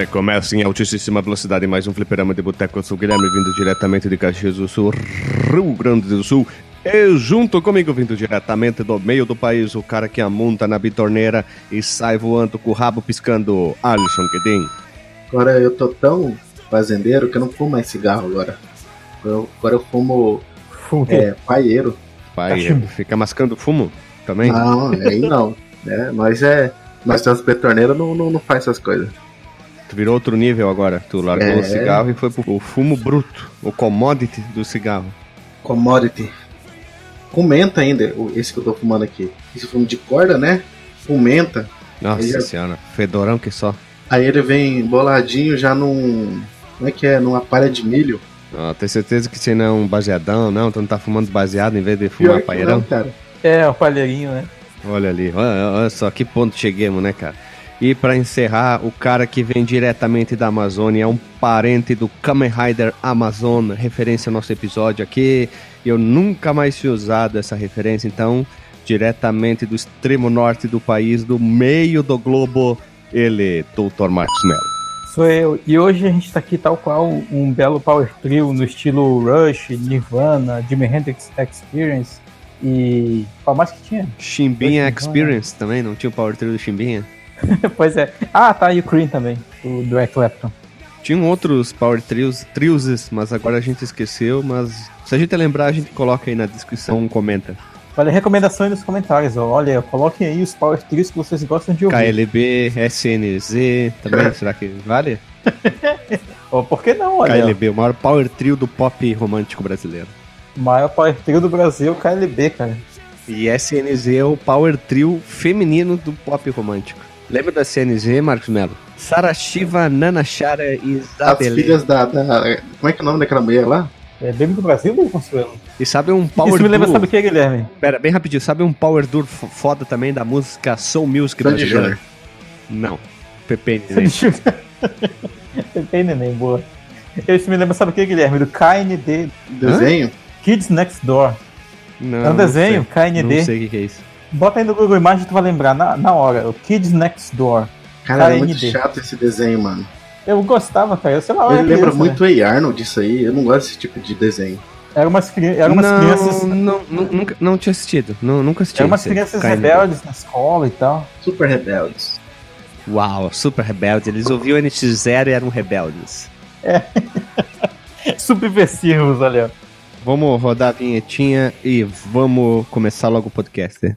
Recomeça em altíssima velocidade mais um fliperama de boteco. Eu sou o Guilherme, vindo diretamente de Caxias do Sul, Rio Grande do Sul. E junto comigo, vindo diretamente do meio do país, o cara que amonta na bitorneira e sai voando com o rabo piscando, Alisson Guedin. Agora eu tô tão fazendeiro que eu não fumo mais cigarro agora. Eu, agora eu fumo Fumo é, paieiro. Pai, Cachimbo. fica mascando fumo também? Não, aí não. É, nós é. Nós temos betorneira, não, não, não faz essas coisas. Tu virou outro nível agora. Tu largou É. o cigarro e foi pro fumo bruto, o commodity do cigarro. Commodity. Com menta ainda, o- esse que eu tô fumando aqui. Esse fumo de corda, né? Com menta. Nossa é- senhora, fedorão que só. Aí ele vem boladinho já num. Como é que é? Numa palha de milho. Ah, tem certeza que você não é um baseadão, não? Tu não tá fumando baseado em vez de fumar não, cara. É, o palheirinho, né? Olha ali, olha, olha só que ponto cheguemos, né, cara? E pra encerrar, o cara que vem diretamente da Amazônia é um parente do Kamen Rider Amazon, referência ao nosso episódio aqui. Eu nunca mais tinha usado essa referência, então, diretamente do extremo norte do país, do meio do globo, ele, Dr. Marcos Mello. Sou eu. E hoje a gente tá aqui tal qual um belo power trio no estilo Rush, Nirvana, Jimi Hendrix Experience e qual mais que tinha? Chimbinha é, Experience também, não tinha o Power Trio do Chimbinha? pois é. Ah, tá, e o Cream também, o do Eric Clapton. Tinham outros Power Trios, Trios, mas agora a gente esqueceu, mas se a gente lembrar, a gente coloca aí na descrição, comenta. Olha, recomendação aí nos comentários, ó. Olha, coloquem aí os power trios que vocês gostam de ouvir. KLB, SNZ, também, será que vale? Ó, por que não, olha? KLB, o maior Power Trio do pop romântico brasileiro. O maior power trio do Brasil, KLB, cara. E SNZ é o Power Trio feminino do pop romântico. Lembra da SNZ, Marcos Melo? Sara Shiva, Nana Chara e As Isabelle. filhas da, da- Como é que é o nome daquela mulher lá? É bem do Brasil, ou Consuelo? E sabe um Power Isso me lembra, Duo? sabe o que, Guilherme? Pera, bem rapidinho, sabe um Power Duo f- foda também da música Soul Music Sandy brasileira? Não. Pepe Neném. Tem neném, boa. Esse me lembra, sabe o que, Guilherme? Do KND, Desenho? Kids Next Door. Não, é um desenho, sei. KND. Não sei o que é isso. Bota aí no Google Imagens tu vai lembrar na, na hora. O Kids Next Door. Cara, é muito chato esse desenho, mano. Eu gostava, cara. Eu sei lá, eu Ele era lembra criança, muito a Arnold disso aí. Eu não gosto desse tipo de desenho. né? Eram umas, cri... eram umas não, crianças. Não, não, nunca, não tinha assistido. Não, nunca assisti. Eram umas esse crianças rebeldes na escola e tal. Super rebeldes. Uau, super rebeldes. Eles ouviam NX0 e eram rebeldes. Subversivos, olha. Vamos rodar a vinhetinha e vamos começar logo o podcast.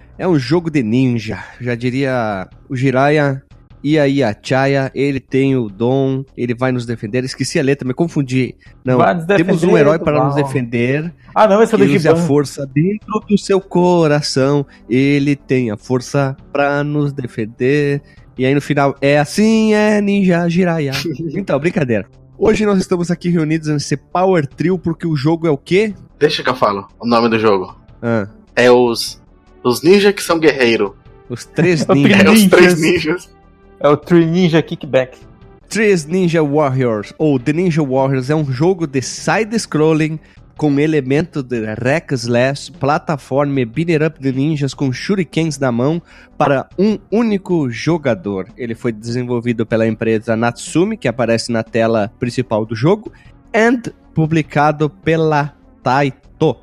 É um jogo de ninja. Já diria o Jiraiya. E aí a Chaya, ele tem o dom, ele vai nos defender. Esqueci a letra, me confundi. Não, temos um herói para nos defender. Ah, não, esse é do use a força dentro do seu coração. Ele tem a força pra nos defender. E aí no final, é assim, é Ninja Jiraiya. então, brincadeira. Hoje nós estamos aqui reunidos nesse Power Trio porque o jogo é o quê? Deixa que eu falo o nome do jogo. Ah, É os. Os ninjas que são guerreiro. os três O ninjas. É os três ninjas. É o Tree Ninja Kickback. Três Ninja Warriors, ou The Ninja Warriors, é um jogo de side-scrolling com elemento de hack slash, plataforma e beat up de ninjas com shurikens na mão para um único jogador. Ele foi desenvolvido pela empresa Natsumi, que aparece na tela principal do jogo, and publicado pela Taito.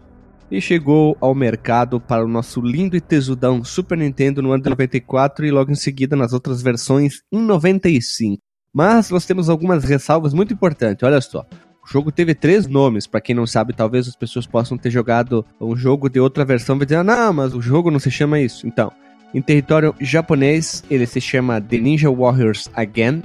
E chegou ao mercado para o nosso lindo e tesudão Super Nintendo no ano de 94 e logo em seguida nas outras versões em 95. Mas nós temos algumas ressalvas muito importantes, olha só. O jogo teve três nomes, pra quem não sabe, talvez as pessoas possam ter jogado um jogo de outra versão e dizer, ah, não, mas o jogo não se chama isso. Então, em território japonês, ele se chama The Ninja Warriors Again.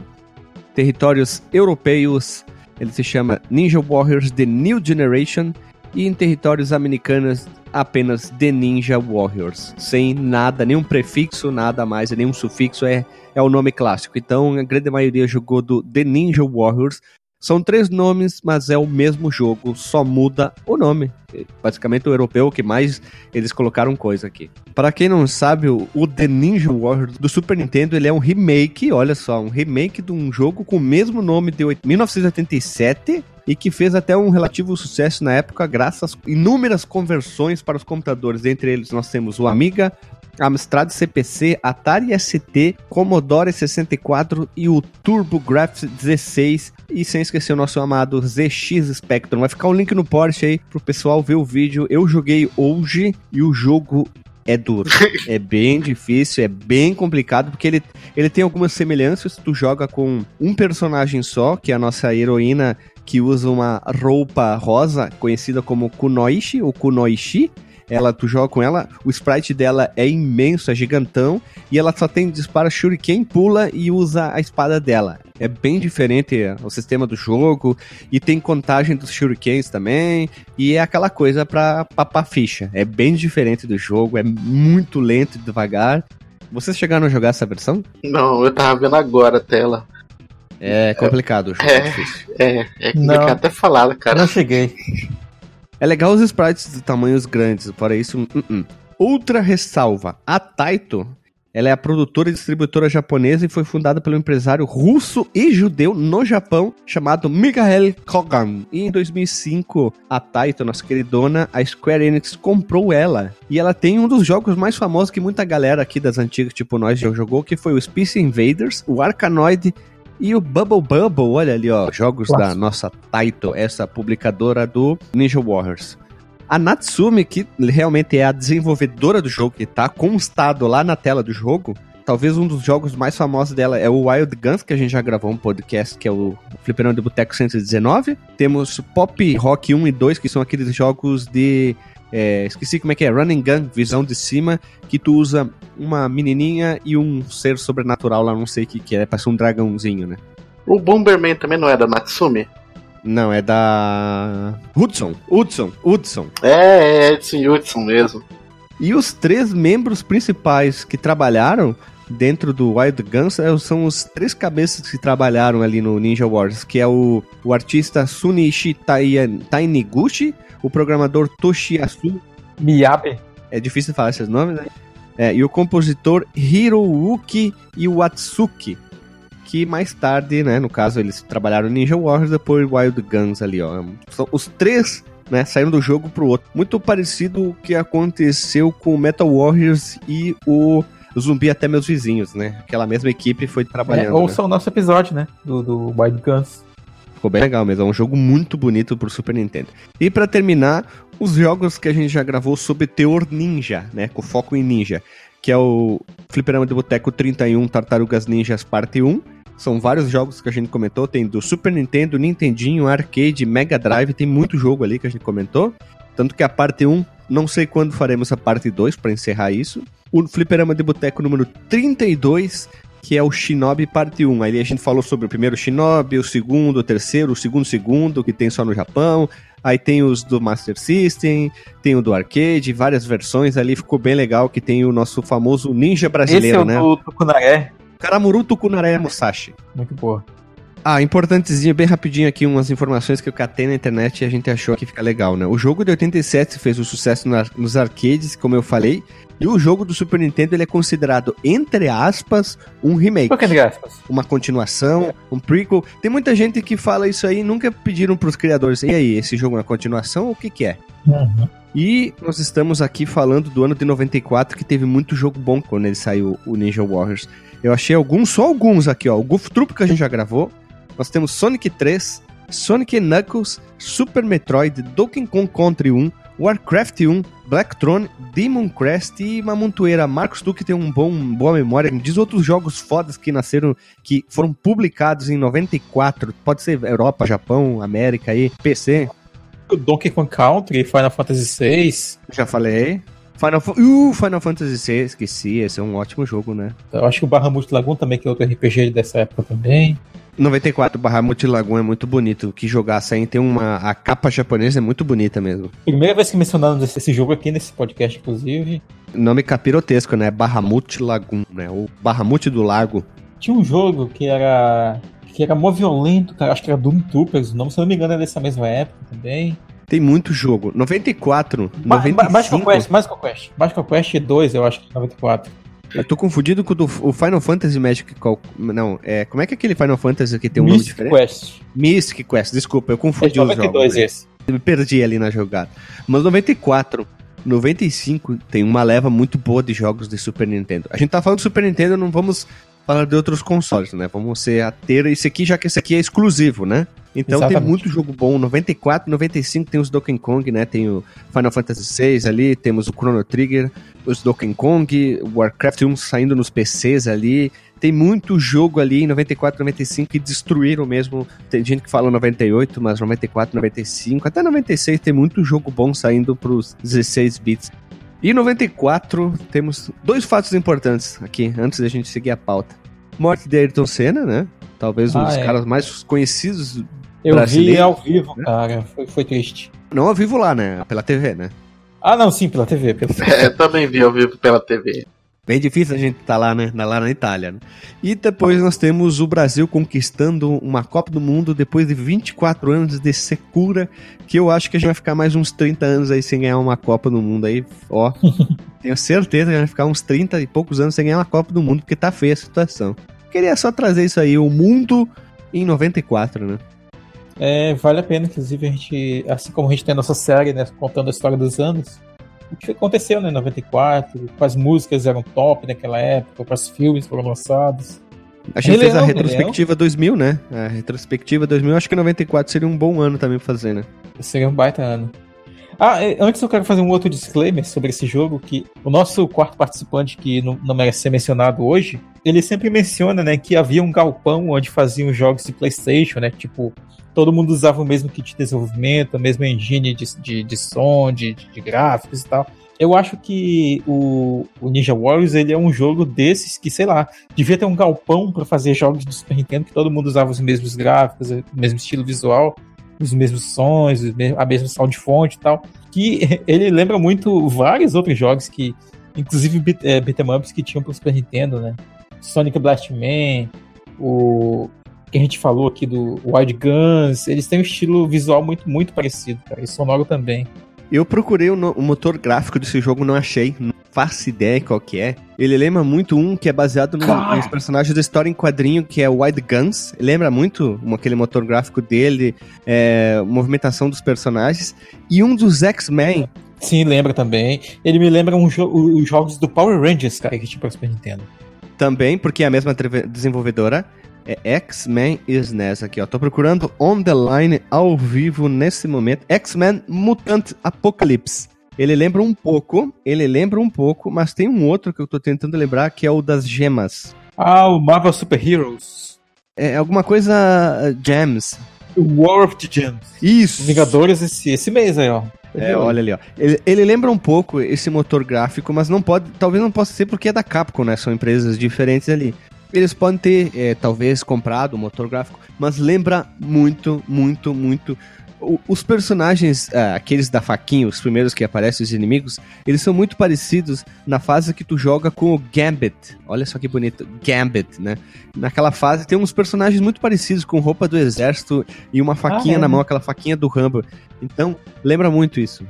territórios europeus, ele se chama Ninja Warriors The New Generation. E em territórios americanos, apenas The Ninja Warriors. Sem nada, nenhum prefixo, nada mais, nenhum sufixo, é, é o nome clássico. Então a grande maioria jogou do The Ninja Warriors. São três nomes, mas é o mesmo jogo, só muda o nome. Basicamente o europeu que mais eles colocaram coisa aqui. Para quem não sabe, o, o The Ninja Warriors do Super Nintendo, ele é um remake, olha só, um remake de um jogo com o mesmo nome de 1987 e que fez até um relativo sucesso na época graças a inúmeras conversões para os computadores. Entre eles nós temos o Amiga, Amstrad CPC, Atari ST, Commodore 64 e o TurboGrafx 16 e sem esquecer o nosso amado ZX Spectrum. Vai ficar o um link no Porsche aí pro pessoal ver o vídeo. Eu joguei hoje e o jogo é duro. é bem difícil, é bem complicado, porque ele, ele tem algumas semelhanças. Tu joga com um personagem só, que é a nossa heroína que usa uma roupa rosa, conhecida como Kunoichi, ou Kunoichi, ela, tu joga com ela, o sprite dela é imenso, é gigantão, e ela só tem dispara shuriken, pula e usa a espada dela. É bem diferente o sistema do jogo, e tem contagem dos shurikens também, e é aquela coisa pra papar ficha. É bem diferente do jogo, é muito lento e devagar. Vocês chegaram a jogar essa versão? Não, eu tava vendo agora a tela. É complicado o jogo, é, é difícil. É, é complicado até falar, cara. Não cheguei. É legal os sprites de tamanhos grandes, para isso. Uh -uh. Outra ressalva: a Taito ela é a produtora e distribuidora japonesa e foi fundada pelo empresário russo e judeu no Japão chamado Mikhail Kogan. E em 2005, a Taito, nossa queridona, a Square Enix comprou ela. E ela tem um dos jogos mais famosos que muita galera aqui das antigas, tipo nós, já jogou, que foi o Space Invaders, o Arkanoid e o Bubble Bubble, olha ali, ó, jogos Clássico. da nossa Taito, essa publicadora do Ninja Warriors. A Natsume, que realmente é a desenvolvedora do jogo, que tá constado lá na tela do jogo, talvez um dos jogos mais famosos dela é o Wild Guns, que a gente já gravou um podcast, que é o Fliperão de Boteco 119. Temos Pop Rock 1 e 2, que são aqueles jogos de é, esqueci como é que é, Running Gun, visão de cima, que tu usa uma menininha e um ser sobrenatural lá, não sei o que que é, parece um dragãozinho, né? O Bomberman também não é da Natsume? Não, é da Hudson, Hudson, Hudson. É, é Edson Hudson mesmo. E os três membros principais que trabalharam dentro do Wild Guns é, são os três cabeças que trabalharam ali no Ninja Wars, que é o, o artista Sunichi Tainiguchi, o programador Toshiyasu Miyabe. É difícil falar esses nomes, né? É, e o compositor Hirouki Iwatsuki, que mais tarde, né, no caso, eles trabalharam Ninja Warriors, depois Wild Guns ali, ó. São os três, né, saíram do jogo pro outro. Muito parecido o que aconteceu com Metal Warriors e o Zumbi Até Meus Vizinhos, né? Aquela mesma equipe foi trabalhando. É, ouça né? o nosso episódio, né, do, do Wild Guns. Ficou bem legal mesmo, é um jogo muito bonito pro Super Nintendo. E para terminar, os jogos que a gente já gravou sobre teor ninja, né, com foco em ninja, que é o Fliperama de Boteco 31 Tartarugas Ninjas Parte 1. São vários jogos que a gente comentou, tem do Super Nintendo, Nintendinho, Arcade, Mega Drive, tem muito jogo ali que a gente comentou. Tanto que a parte 1, não sei quando faremos a parte 2 para encerrar isso. O Fliperama de Boteco número 32 que é o Shinobi Parte 1. Aí a gente falou sobre o primeiro Shinobi, o segundo, o terceiro, o segundo segundo, que tem só no Japão. Aí tem os do Master System, tem o do arcade, várias versões ali, ficou bem legal, que tem o nosso famoso ninja brasileiro, Esse é o né? Tukunaré. Karamuru Tukunaré Musashi. Muito boa. Ah, importantezinho, bem rapidinho aqui, umas informações que eu catei na internet e a gente achou que fica legal, né? O jogo de 87 fez o sucesso na, nos arcades, como eu falei, e o jogo do Super Nintendo ele é considerado, entre aspas, um remake. Por que entre aspas? Uma continuação, um prequel. Tem muita gente que fala isso aí e nunca pediram pros criadores, e aí, esse jogo é uma continuação ou o que que é? Uhum. E nós estamos aqui falando do ano de 94, que teve muito jogo bom quando ele saiu, o Ninja Warriors. Eu achei alguns, só alguns aqui, ó. O Goof Troop que a gente já gravou, nós temos Sonic 3, Sonic Knuckles, Super Metroid, Donkey Kong Country 1, Warcraft 1, Black Throne, Demon Crest e uma montoeira. Marcos Duque tem um bom, boa memória. Diz outros jogos fodas que nasceram, que foram publicados em 94. Pode ser Europa, Japão, América aí, PC. Donkey Kong Country, Final Fantasy VI. Já falei. Final, uh, Final Fantasy VI, esqueci. Esse é um ótimo jogo, né? Eu acho que o Bahamut Lagoon também, que é outro RPG dessa época também. 94 Bahamut Lagoon é muito bonito. Que jogar sem tem uma. A capa japonesa é muito bonita mesmo. Primeira vez que mencionamos esse, esse jogo aqui nesse podcast, inclusive. Nome capirotesco, né? Bahamut Lagoon, né? O Bahamut do Lago. Tinha um jogo que era. que era mó violento, cara. Acho que era Doom Troopers, o nome, se não me engano, é dessa mesma época também. Tem muito jogo. 94, Ma- 95. Ma- Magical Quest, Magical Quest. Magical Quest 2, eu acho que é 94. Eu tô confundido com o, do, o Final Fantasy Magic. Qual, não, é, como é que é aquele Final Fantasy que tem um nome Mystic diferente? Quest. Mystic Quest, desculpa, eu confundi os jogos. 92 né? esse. Me perdi ali na jogada. Mas 94, 95 tem uma leva muito boa de jogos de Super Nintendo. A gente tá falando de Super Nintendo, não vamos falar de outros consoles, né? Vamos ser a ter esse aqui, já que esse aqui é exclusivo, né? Então tem Exatamente. muito jogo bom. 94, 95 tem os Donkey Kong, né? Tem o Final Fantasy VI ali, temos o Chrono Trigger, os Donkey Kong, Warcraft 1 saindo nos PCs ali. Tem muito jogo ali em 94, 95 que destruíram mesmo. Tem gente que fala 98, mas 94, 95, até 96 tem muito jogo bom saindo pros 16 bits. E em 94 temos dois fatos importantes aqui, antes da gente seguir a pauta. Morte de Ayrton Senna, né? Talvez um Ah, dos é. caras mais conhecidos, Eu vi ao vivo, né? cara. Foi, foi triste. não ao vivo lá, né? Pela TV, né? Ah, não, sim, pela TV. Pela... É, também vi ao vivo pela TV. Bem difícil a gente estar lá, né? Na- Lá na Itália. Né? E depois nós temos o Brasil conquistando uma Copa do Mundo depois de 24 anos de secura, que eu acho que a gente vai ficar mais uns 30 anos aí sem ganhar uma Copa do Mundo aí, ó. Tenho certeza que a gente vai ficar uns 30 e poucos anos sem ganhar uma Copa do Mundo, porque tá feia a situação. Queria só trazer isso aí, o mundo em 94, né? É, vale a pena, inclusive, a gente, assim como a gente tem a nossa série, né, contando a história dos anos, o que aconteceu, né, em 94, quais músicas eram top naquela época, quais filmes foram lançados. A gente fez a retrospectiva 2000, né? A retrospectiva 2000, acho que 94 seria um bom ano também pra fazer, né? Seria um baita ano. Ah, é, antes eu quero fazer um outro disclaimer sobre esse jogo, que o nosso quarto participante, que não, não merece ser mencionado hoje, ele sempre menciona, né, que havia um galpão onde faziam jogos de Playstation, né, tipo, todo mundo usava o mesmo kit de desenvolvimento, a mesma engine de, de, de som, de, de gráficos e tal. Eu acho que o, o Ninja Warriors, ele é um jogo desses que, sei lá, devia ter um galpão para fazer jogos do Super Nintendo, que todo mundo usava os mesmos gráficos, o mesmo estilo visual, os mesmos sons, a mesma sound fonte e tal. Que ele lembra muito vários outros jogos que, inclusive beat, é, beat'em ups que tinham pro Super Nintendo, né? Sonic Blast Man, o que a gente falou aqui do Wild Guns, eles têm um estilo visual muito, muito parecido, cara, e sonoro também. Eu procurei o, no- o motor gráfico desse jogo, não achei. Faço ideia qual que é. Ele lembra muito um que é baseado no, nos personagens da história em quadrinho, que é Wild Guns. Lembra muito um- aquele motor gráfico dele, é, movimentação dos personagens. E um dos X-Men. Sim, lembra também. Ele me lembra um jo os jogos do Power Rangers, cara, que tinha pro Super Nintendo. Também, porque é a mesma desenvolvedora. É X-Men SNES aqui, ó. Tô procurando on the line ao vivo nesse momento. X-Men Mutant Apocalypse. Ele lembra um pouco, ele lembra um pouco, mas tem um outro que eu tô tentando lembrar que é o das gemas. Ah, o Marvel Super Heroes. É alguma coisa uh, Gems. War of the Gems. Isso. Vingadores esse, esse mês aí, ó. É, olha ali, ó. Ele, ele lembra um pouco esse motor gráfico, mas não pode, talvez não possa ser porque é da Capcom, né? São empresas diferentes ali. Eles podem ter, é, talvez, comprado o motor gráfico, mas lembra muito, muito, muito. O- os personagens, ah, aqueles da faquinha, os primeiros que aparecem, os inimigos, eles são muito parecidos na fase que tu joga com o Gambit. Olha só que bonito, Gambit, né? Naquela fase tem uns personagens muito parecidos, com roupa do exército e uma faquinha é? na mão, aquela faquinha do Rambo. Então, lembra muito isso.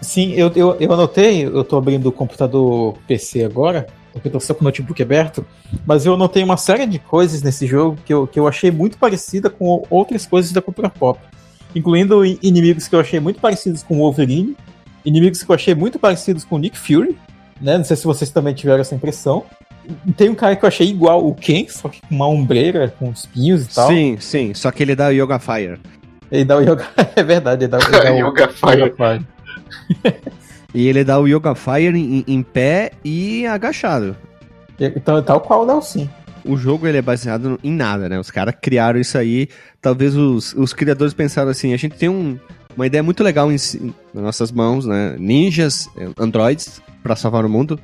Sim, eu, eu, eu anotei, eu tô abrindo o computador PC agora, porque eu tô só com o notebook aberto, mas eu anotei uma série de coisas nesse jogo que eu, que eu achei muito parecida com outras coisas da cultura pop. Incluindo inimigos que eu achei muito parecidos com o Wolverine, inimigos que eu achei muito parecidos com o Nick Fury, né? Não sei se vocês também tiveram essa impressão. Tem um cara que eu achei igual o Ken, só que com uma ombreira, com espinhos e tal. Sim, sim, só que ele dá o Yoga Fire. Ele dá o Yoga. É verdade, ele dá, ele dá o Yoga Fire. Yoga Fire. E ele dá o Yoga Fire em, em pé e agachado. Então, tal qual o Nelson. O jogo ele é baseado em nada, né? Os caras criaram isso aí. Talvez os, os criadores pensaram assim: a gente tem um- uma ideia muito legal em, nas nossas mãos, né? Ninjas, eh, androids, pra salvar o mundo.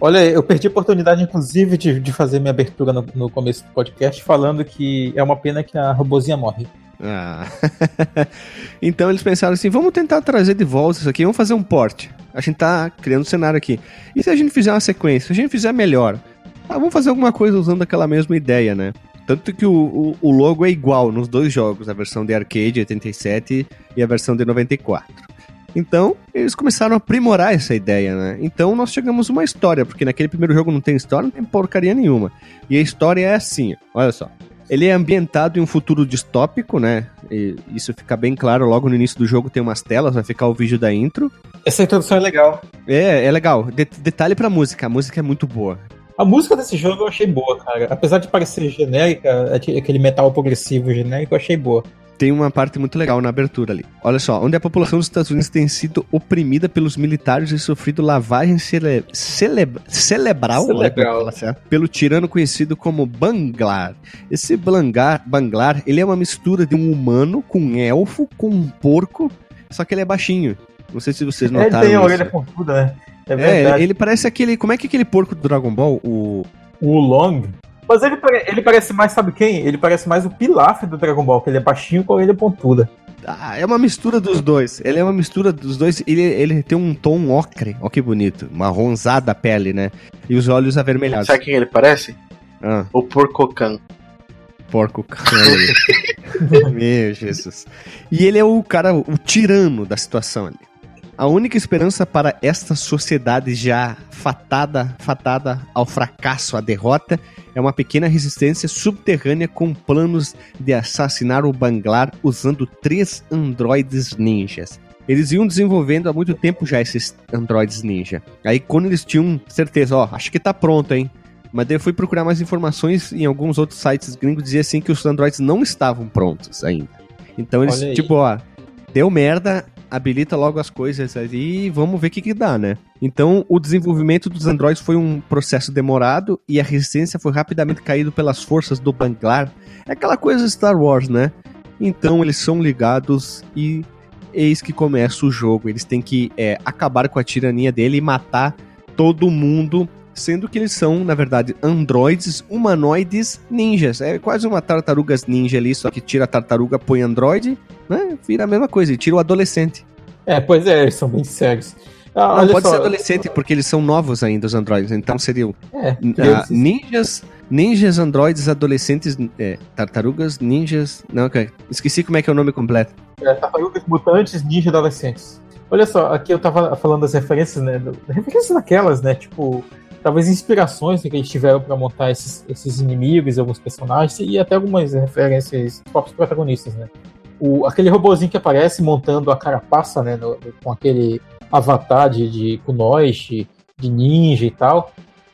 Olha, eu perdi a oportunidade, inclusive, de, de fazer minha abertura no, no começo do podcast falando que é uma pena que a robozinha morre. Ah. então eles pensaram assim: vamos tentar trazer de volta isso aqui, vamos fazer um porte. A gente tá criando um cenário aqui. E se a gente fizer uma sequência? Se a gente fizer melhor? Ah, vamos fazer alguma coisa usando aquela mesma ideia, né? Tanto que o, o, o logo é igual nos dois jogos, a versão de arcade 87 e a versão de 94. Então, eles começaram a aprimorar essa ideia, né? Então, nós chegamos a uma história, porque naquele primeiro jogo não tem história, não tem porcaria nenhuma. E a história é assim, olha só. Ele é ambientado em um futuro distópico, né? E isso fica bem claro logo no início do jogo, tem umas telas, vai ficar o vídeo da intro. Essa introdução é legal. É, é legal. De detalhe pra música, a música é muito boa. A música desse jogo eu achei boa, cara. Apesar de parecer genérica, aquele metal progressivo genérico, eu achei boa tem uma parte muito legal na abertura ali. Olha só, onde a população dos Estados Unidos tem sido oprimida pelos militares e sofrido lavagem cere cele cerebral, cerebral. pelo tirano conhecido como Banglar. Esse Banglar, Banglar, ele é uma mistura de um humano com um elfo com um porco, só que ele é baixinho. Não sei se vocês notaram. Ele tem a orelha pontuda, né? É, é, ele parece aquele. Como é que aquele porco do Dragon Ball? O. O Long? Mas ele, ele parece mais, sabe quem? Ele parece mais o Pilaf do Dragon Ball, que ele é baixinho com a orelha pontuda. Ah, é uma mistura dos dois. Ele é uma mistura dos dois. Ele, ele tem um tom ocre. Ó que bonito. Marronzada a pele, né? E os olhos avermelhados. Sabe quem ele parece? Ah. O Porcocan. Porcocan. Meu Jesus. E ele é o cara, o tirano da situação ali. A única esperança para esta sociedade já fatada, fatada ao fracasso, à derrota, é uma pequena resistência subterrânea com planos de assassinar o Banglar usando três androides ninjas. Eles iam desenvolvendo há muito tempo já esses androides ninja. Aí quando eles tinham certeza, ó, acho que tá pronto, hein? Mas daí eu fui procurar mais informações em alguns outros sites gringos dizia assim que os androides não estavam prontos ainda. Então eles, tipo, ó, deu merda, habilita logo as coisas ali e vamos ver o que, que dá, né? Então, o desenvolvimento dos androids foi um processo demorado e a resistência foi rapidamente caído pelas forças do Banglar. É aquela coisa Star Wars, né? Então, eles são ligados e eis que começa o jogo. Eles têm que é, acabar com a tirania dele e matar todo mundo sendo que eles são, na verdade, androides humanoides ninjas. É quase uma tartarugas ninja ali, só que tira a tartaruga, põe androide, né? Vira a mesma coisa, e tira o adolescente. É, pois é, eles são bem sérios. Ah, não, pode só, ser adolescente, porque eles são novos ainda, os androides. Então seriam é, uh, ninjas, ninjas, androides, adolescentes, é, tartarugas, ninjas. Não, okay. esqueci como é que é o nome completo. É, tartarugas mutantes, ninja adolescentes. Olha só, aqui eu tava falando das referências, né? Referências naquelas, né? Tipo, talvez inspirações que eles tiveram para montar esses, esses inimigos alguns personagens e até algumas referências próprios protagonistas, né? O, aquele robozinho que aparece montando a carapaça, né, no, com aquele avatar de, de Kunoichi, de ninja e tal.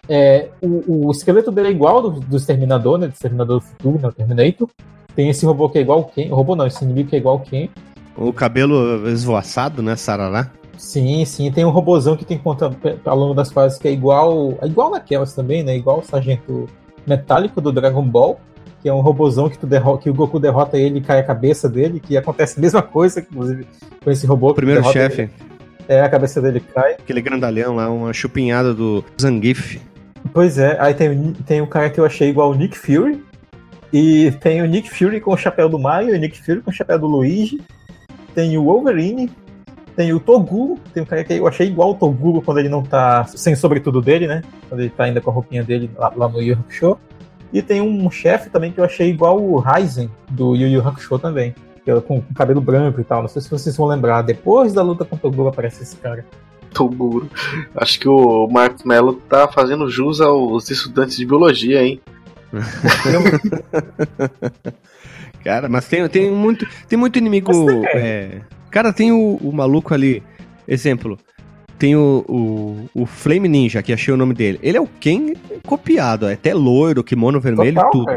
É, o, o esqueleto dele é igual do, do Exterminador, né, do Exterminador do Futuro, né, Terminator. Tem esse robô que é igual o robô não, esse inimigo que é igual Ken. O cabelo esvoaçado, né, Sarará? Sim, sim. Tem um robozão que tem conta ao longo das fases que é igual. É igual naquelas também, né? Igual o sargento metálico do Dragon Ball. Que é um robozão que, tu derrota, que o Goku derrota ele e cai a cabeça dele, que acontece a mesma coisa, inclusive, com esse robô. O primeiro chefe. É, a cabeça dele cai. Aquele grandalhão lá, uma chupinhada do Zangief. Pois é, aí tem, tem um cara que eu achei igual o Nick Fury. E tem o Nick Fury com o chapéu do Mario, o Nick Fury com o chapéu do Luigi. Tem o Wolverine tem o Toguro, tem um cara que eu achei igual o Toguro quando ele não tá sem sobretudo dele, né? Quando ele tá ainda com a roupinha dele lá, lá no Yu Yu Hakusho. E tem um chefe também que eu achei igual o Ryzen do Yu Yu Hakusho também. É com, com cabelo branco e tal. Não sei se vocês vão lembrar. Depois da luta com o Toguro aparece esse cara. Toguro. Acho que o Marcos Mello tá fazendo jus aos estudantes de biologia, hein? cara, mas tem, tem, muito, tem muito inimigo. É, Cara, tem o, o maluco ali, exemplo, tem o, o, o, Flame Ninja, que achei o nome dele. Ele é o Ken copiado, é até loiro, kimono vermelho e tudo.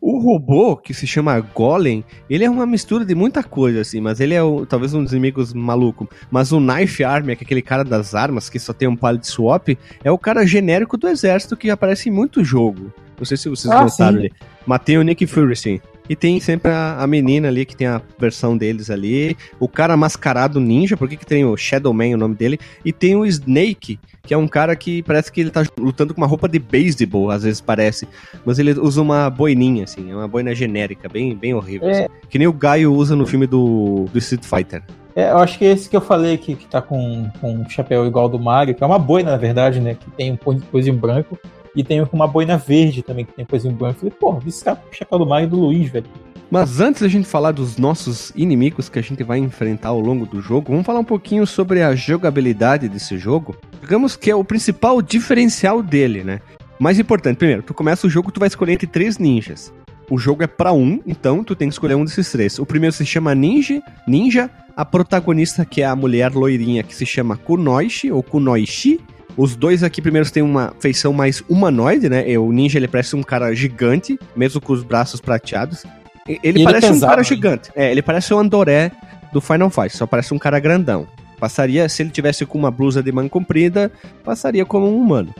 O robô, que se chama Golem, ele é uma mistura de muita coisa, assim, mas ele é o, talvez um dos inimigos maluco. Mas o Knife Army, que é aquele cara das armas, que só tem um pallet swap, é o cara genérico do exército que aparece em muito jogo. Não sei se vocês ah, notaram ele. Matei o Nick Fury, sim. E tem sempre a, a menina ali que tem a versão deles ali. O cara mascarado ninja, por que, que tem o Shadow Man, o nome dele? E tem o Snake, que é um cara que parece que ele tá lutando com uma roupa de beisebol, às vezes parece. Mas ele usa uma boininha, assim, é uma boina genérica, bem, bem horrível. É. assim. Que nem o Gaio usa no filme do, do Street Fighter. É, eu acho que esse que eu falei aqui, que tá com, com um chapéu igual do Mario, que é uma boina, na verdade, né? Que tem um coisinho branco. E tem uma boina verde também, que tem coisinho branco. Eu falei, porra, esse cara chapéu do Mario e do Luiz, velho. Mas antes da gente falar dos nossos inimigos que a gente vai enfrentar ao longo do jogo, vamos falar um pouquinho sobre a jogabilidade desse jogo. Digamos que é o principal diferencial dele, né? Mais importante, primeiro, tu começa o jogo, tu vai escolher entre três ninjas. O jogo é pra um, então tu tem que escolher um desses três. O primeiro se chama Ninja, Ninja, a protagonista que é a mulher loirinha que se chama Kunoichi ou Kunoichi. Os dois aqui primeiros têm uma feição mais humanoide, né? E O ninja ele parece um cara gigante, mesmo com os braços prateados. E- Ele E ele é parece um pesado, cara hein? gigante. É, ele parece o Andoré do Final Fight, só parece um cara grandão. Passaria, se ele tivesse com uma blusa de manga comprida, passaria como um humano.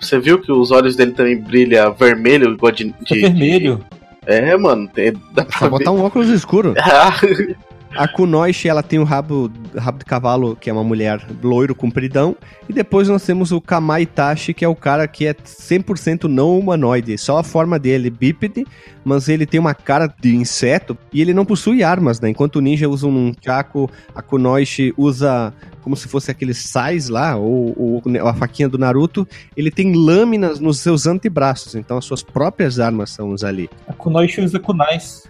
Você viu que os olhos dele também brilham vermelho, igual de. Tá de- vermelho. É, mano, tem- dá pra Só ver. botar um óculos escuro. A Kunoichi, ela tem o rabo, rabo de cavalo, que é uma mulher loiro compridão. E depois nós temos o Kamai Itachi, que é o cara que é 100% não humanoide. Só a forma dele, bípede, mas ele tem uma cara de inseto e ele não possui armas, né? Enquanto o ninja usa um chaco, a Kunoichi usa como se fosse aqueles sais lá, ou, ou a faquinha do Naruto. Ele tem lâminas nos seus antebraços, então as suas próprias armas são os ali. A Kunoichi usa kunais.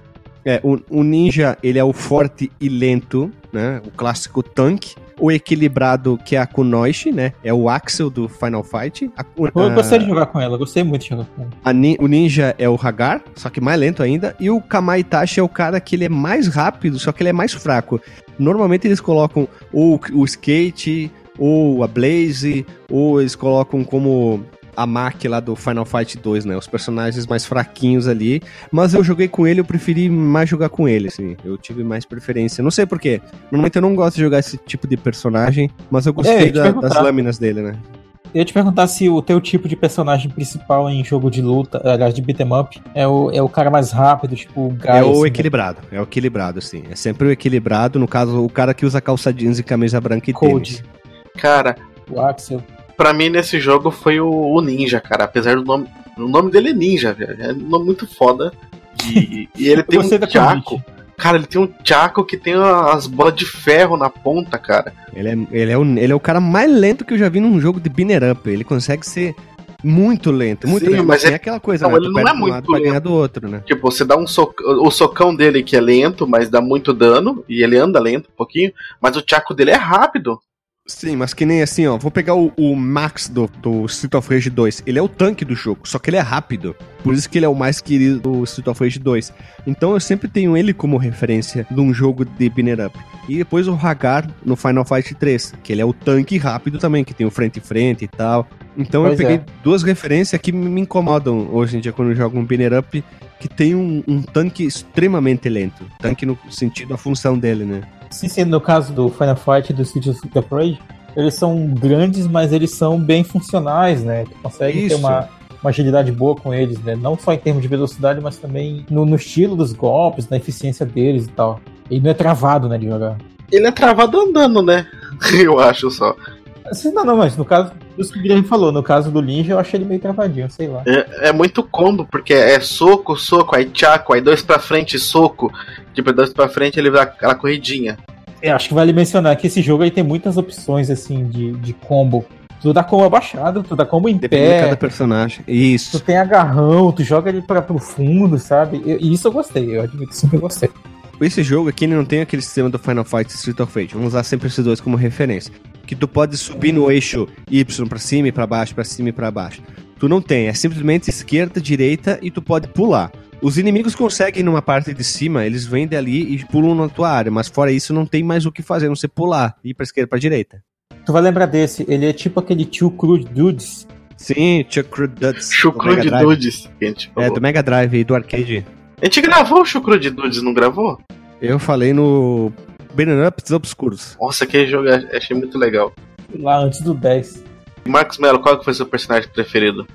É, o, o ninja, ele é o forte e lento, né? O clássico tanque. O equilibrado, que é a Kunoichi, né? É o Axel do Final Fight. A, Eu gostei de jogar com ela, gostei muito de jogar com ela. a o ninja é o Hagar, só que mais lento ainda. E o Kamai Itachi é o cara que ele é mais rápido, só que ele é mais fraco. Normalmente eles colocam ou o skate, ou a Blaze, ou eles colocam como a Maki lá do Final Fight 2, né? Os personagens mais fraquinhos ali. Mas eu joguei com ele, eu preferi mais jogar com ele, assim. Eu tive mais preferência. Não sei porquê. Normalmente eu não gosto de jogar esse tipo de personagem, mas eu É, eu gostei ia te da- das lâminas dele, né? Eu ia te perguntar se o teu tipo de personagem principal em jogo de luta, aliás, de beat'em up, é o, é o cara mais rápido, tipo o Guy. É o assim, né? equilibrado, é o equilibrado, sim. É sempre o equilibrado, no caso, o cara que usa calça jeans e camisa branca e Cold, tênis. cara, o Axel. Pra mim nesse jogo foi o, o Ninja, cara. Apesar do nome. O nome dele é Ninja, velho. É um nome muito foda. E, e ele tem um da Chaco. convite. Cara, ele tem um Chaco que tem as bolas de ferro na ponta, cara. Ele é, ele, é o, ele é o cara mais lento que eu já vi num jogo de binner up. Ele consegue ser muito lento, muito Sim, lento. mas é- aquela coisa, não, né? ele Tu não perde é um muito lado pra ganhar do outro, né? Tipo, você dá um soc... o socão dele que é lento, mas dá muito dano. E ele anda lento um pouquinho. Mas o Chaco dele é rápido. Sim, mas que nem assim, ó. Vou pegar o, o Max do, do Street of Rage 2. Ele é o tanque do jogo, só que ele é rápido. Por isso que ele é o mais querido do Street of Rage 2. Então eu sempre tenho ele como referência de um jogo de binner up. E depois o Hagar no Final Fight 3, que ele é o tanque rápido também, que tem o frente e frente e tal. Então Pois eu peguei é. duas referências que me incomodam hoje em dia quando eu jogo um binner up, que tem um, um tanque extremamente lento. Tanque no sentido, a função dele, né? Sim, sim, no caso do Final Fight e do Street of Rage, eles são grandes, mas eles são bem funcionais, né? Tu consegue ter Isso. uma, uma agilidade boa com eles, né? Não só em termos de velocidade, mas também no, no estilo dos golpes, na eficiência deles e tal. E não é travado, né, de jogar. Ele é travado andando, né? Eu acho só. Assim, não, não, mas no caso, isso que o Guilherme falou, no caso do Ninja, eu achei ele meio travadinho, sei lá. É, é muito combo, porque é soco, soco, aí Chaco, aí dois pra frente, soco. Tipo, dois pra frente ele dá aquela corridinha. É, acho que vale mencionar que esse jogo aí tem muitas opções, assim, de, de combo. Tu dá combo abaixado, tu dá combo em Depende de pé, cada personagem. tu Isso. tem agarrão, tu joga ele pra, pro fundo, sabe? E e isso eu gostei, eu admito que sempre gostei. Esse jogo aqui ele não tem aquele sistema do Final Fight Street of Rage. Vamos usar sempre esses dois como referência. Que tu pode subir no eixo Y pra cima e pra baixo, pra cima e pra baixo. Tu não tem, é simplesmente esquerda, direita e tu pode pular. Os inimigos conseguem numa parte de cima, eles vêm dali e pulam na tua área, mas fora isso não tem mais o que fazer, não ser pular, ir pra esquerda e pra direita. Tu vai lembrar desse, ele é tipo aquele Tio Crude Dudes. Sim, Chuck Duds. Chucru do Mega de Drive. Dudes. que a gente É, do Mega Drive e do arcade. A gente gravou o Chucru de Dudes, não gravou? Eu falei no Banner Ups Obscuros. Nossa, aquele jogo eu achei muito legal. Lá antes do 10. Marcos Melo, qual que foi seu personagem preferido?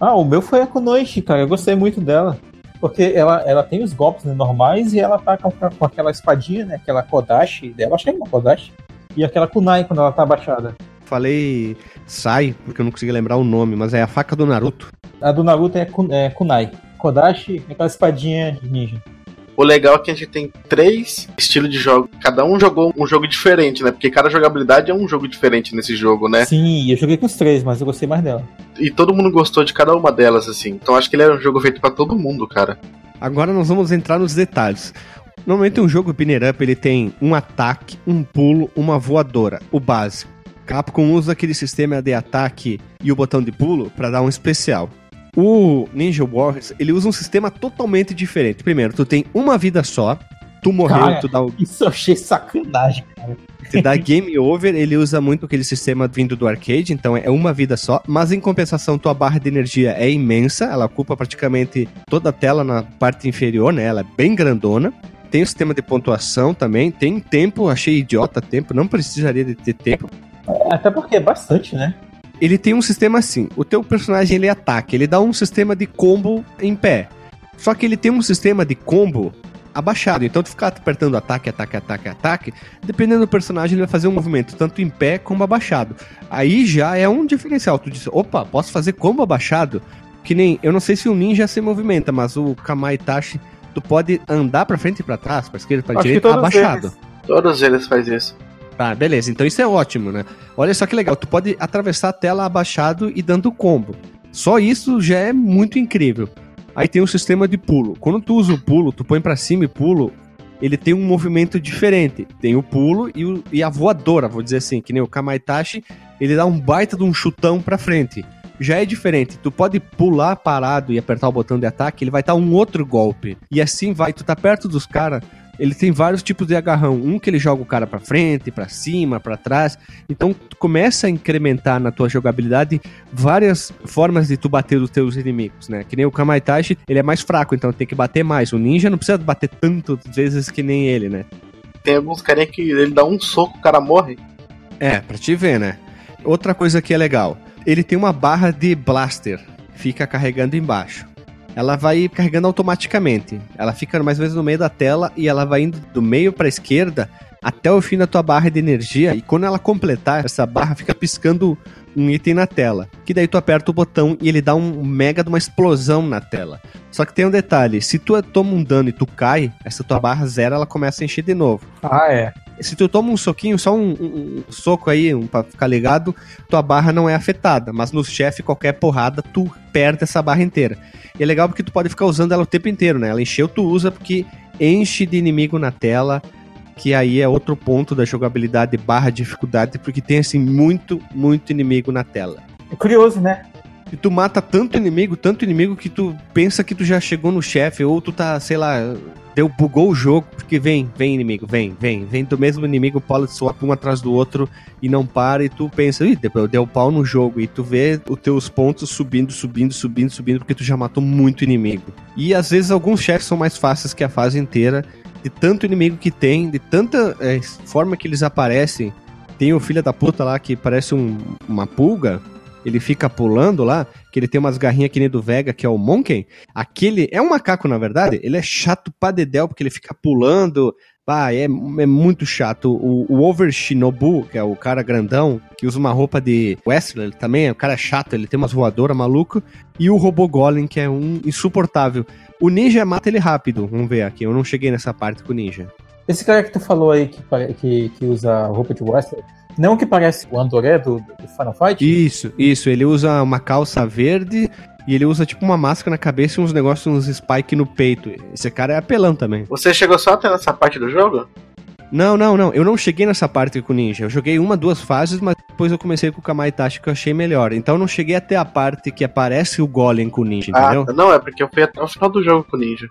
Ah, o meu foi a Kunoichi, cara. Eu gostei muito dela. porque ela, ela tem os golpes né, normais e ela tá com, com aquela espadinha, né? Aquela Kodashi dela, que é uma Kodashi. E aquela Kunai quando ela tá abaixada. Falei Sai, porque eu não consegui lembrar o nome, mas é a faca do Naruto. A do Naruto é, kun, é Kunai. Kodashi é aquela espadinha de ninja. O legal é que a gente tem três estilos de jogo. Cada um jogou um jogo diferente, né? Porque cada jogabilidade é um jogo diferente nesse jogo, né? Sim, eu joguei com os três, mas eu gostei mais dela. E todo mundo gostou de cada uma delas, assim. Então acho que ele é um jogo feito para todo mundo, cara. Agora nós vamos entrar nos detalhes. Normalmente um jogo Pinner Up ele tem um ataque, um pulo, uma voadora, o básico. Capcom usa aquele sistema de ataque e o botão de pulo para dar um especial. O Ninja Warriors, ele usa um sistema totalmente diferente. Primeiro, tu tem uma vida só, tu morreu, Cara, tu dá o Isso eu achei sacanagem, cara. te dá game over, ele usa muito aquele sistema vindo do arcade, então é uma vida só, mas em compensação tua barra de energia é imensa, ela ocupa praticamente toda a tela na parte inferior, né? Ela é bem grandona. Tem o sistema de pontuação também, tem tempo, achei idiota tempo, não precisaria de ter tempo. Até porque é bastante, né? Ele tem um sistema assim, o teu personagem ele ataca, ele dá um sistema de combo em pé. Só que ele tem um sistema de combo abaixado. Então tu ficar apertando ataque, ataque, ataque, ataque, dependendo do personagem, ele vai fazer um movimento tanto em pé como abaixado. Aí já é um diferencial. Tu diz, opa, posso fazer combo abaixado? Que nem, eu não sei se o ninja se movimenta, mas o Kamai Tachi, tu pode andar pra frente e pra trás, pra esquerda, que direita, abaixado. eles. Todos eles fazem isso. Tá, beleza. Então isso é ótimo, né? Olha só que legal. Tu pode atravessar a tela abaixado e dando combo. Só isso já é muito incrível. Aí tem um sistema de pulo. Quando tu usa o pulo, tu põe pra cima e pulo, ele tem um movimento diferente. Tem o pulo e, o- e a voadora, vou dizer assim, que nem o Kamaitachi, ele dá um baita de um chutão pra frente. Já é diferente. Tu pode pular parado e apertar o botão de ataque, ele vai dar um outro golpe. E assim vai. Tu tá perto dos caras, ele tem vários tipos de agarrão. Um que ele joga o cara pra frente, pra cima, pra trás. Então começa a incrementar na tua jogabilidade várias formas de tu bater os teus inimigos, né? Que nem o Kamaitachi, ele é mais fraco, então tem que bater mais. O ninja não precisa bater tantas vezes que nem ele, né? Tem alguns carinha que ele dá um soco, o cara morre. É, pra te ver, né? Outra coisa que é legal, ele tem uma barra de blaster, fica carregando embaixo. Ela vai carregando automaticamente. Ela fica mais ou menos no meio da tela e ela vai indo do meio pra esquerda até o fim da tua barra de energia. E quando ela completar, essa barra fica piscando um item na tela. Que daí tu aperta o botão e ele dá um mega de uma explosão na tela. Só que tem um detalhe: se tu toma um dano e tu cai, essa tua barra zero ela começa a encher de novo. Ah, é. Se tu toma um soquinho, só um, um- um soco aí, um, pra ficar ligado, tua barra não é afetada. Mas no chefe, qualquer porrada, tu perde essa barra inteira. E é legal porque tu pode ficar usando ela o tempo inteiro, né? Ela encheu, tu usa porque enche de inimigo na tela. Que aí é outro ponto da jogabilidade barra dificuldade, porque tem assim muito, muito inimigo na tela. É curioso, né? E tu mata tanto inimigo, tanto inimigo que tu pensa que tu já chegou no chefe, ou tu tá, sei lá, deu, bugou o jogo, porque vem, vem inimigo, vem, vem, vem do mesmo inimigo, pole swap um atrás do outro e não para, e tu pensa, ih, deu, deu pau no jogo, e tu vê os teus pontos subindo, subindo, subindo, subindo, porque tu já matou muito inimigo. E às vezes alguns chefes são mais fáceis que a fase inteira, de tanto inimigo que tem, de tanta é, forma que eles aparecem. Tem o filho da puta lá que parece um- uma pulga, ele fica pulando lá, que ele tem umas garrinhas que nem do Vega, que é o Monkey. Aquele é um macaco, na verdade. Ele é chato pra dedéu, porque ele fica pulando. Pá, é, é muito chato. O, o Over Shinobu, que é o cara grandão, que usa uma roupa de wrestler ele também, é um cara chato, ele tem umas voadoras maluco. E o Robô Golem, que é um insuportável. O Ninja mata ele rápido. Vamos ver aqui. Eu não cheguei nessa parte com o Ninja. Esse cara que tu falou aí que, que, que usa roupa de wrestler, não que parece o Andoré do, do Final Fight? Isso, isso. Ele usa uma calça verde e ele usa tipo uma máscara na cabeça e uns negócios, uns spike no peito. Esse cara é apelão também. Você chegou só até nessa parte do jogo? Não, não, não. Eu não cheguei nessa parte com o Ninja. Eu joguei uma, duas fases, mas depois eu comecei com o Kamaitachi que eu achei melhor. Então eu não cheguei até a parte que aparece o Golem com o Ninja, entendeu? Ah, não, é porque eu fui até o final do jogo com o Ninja.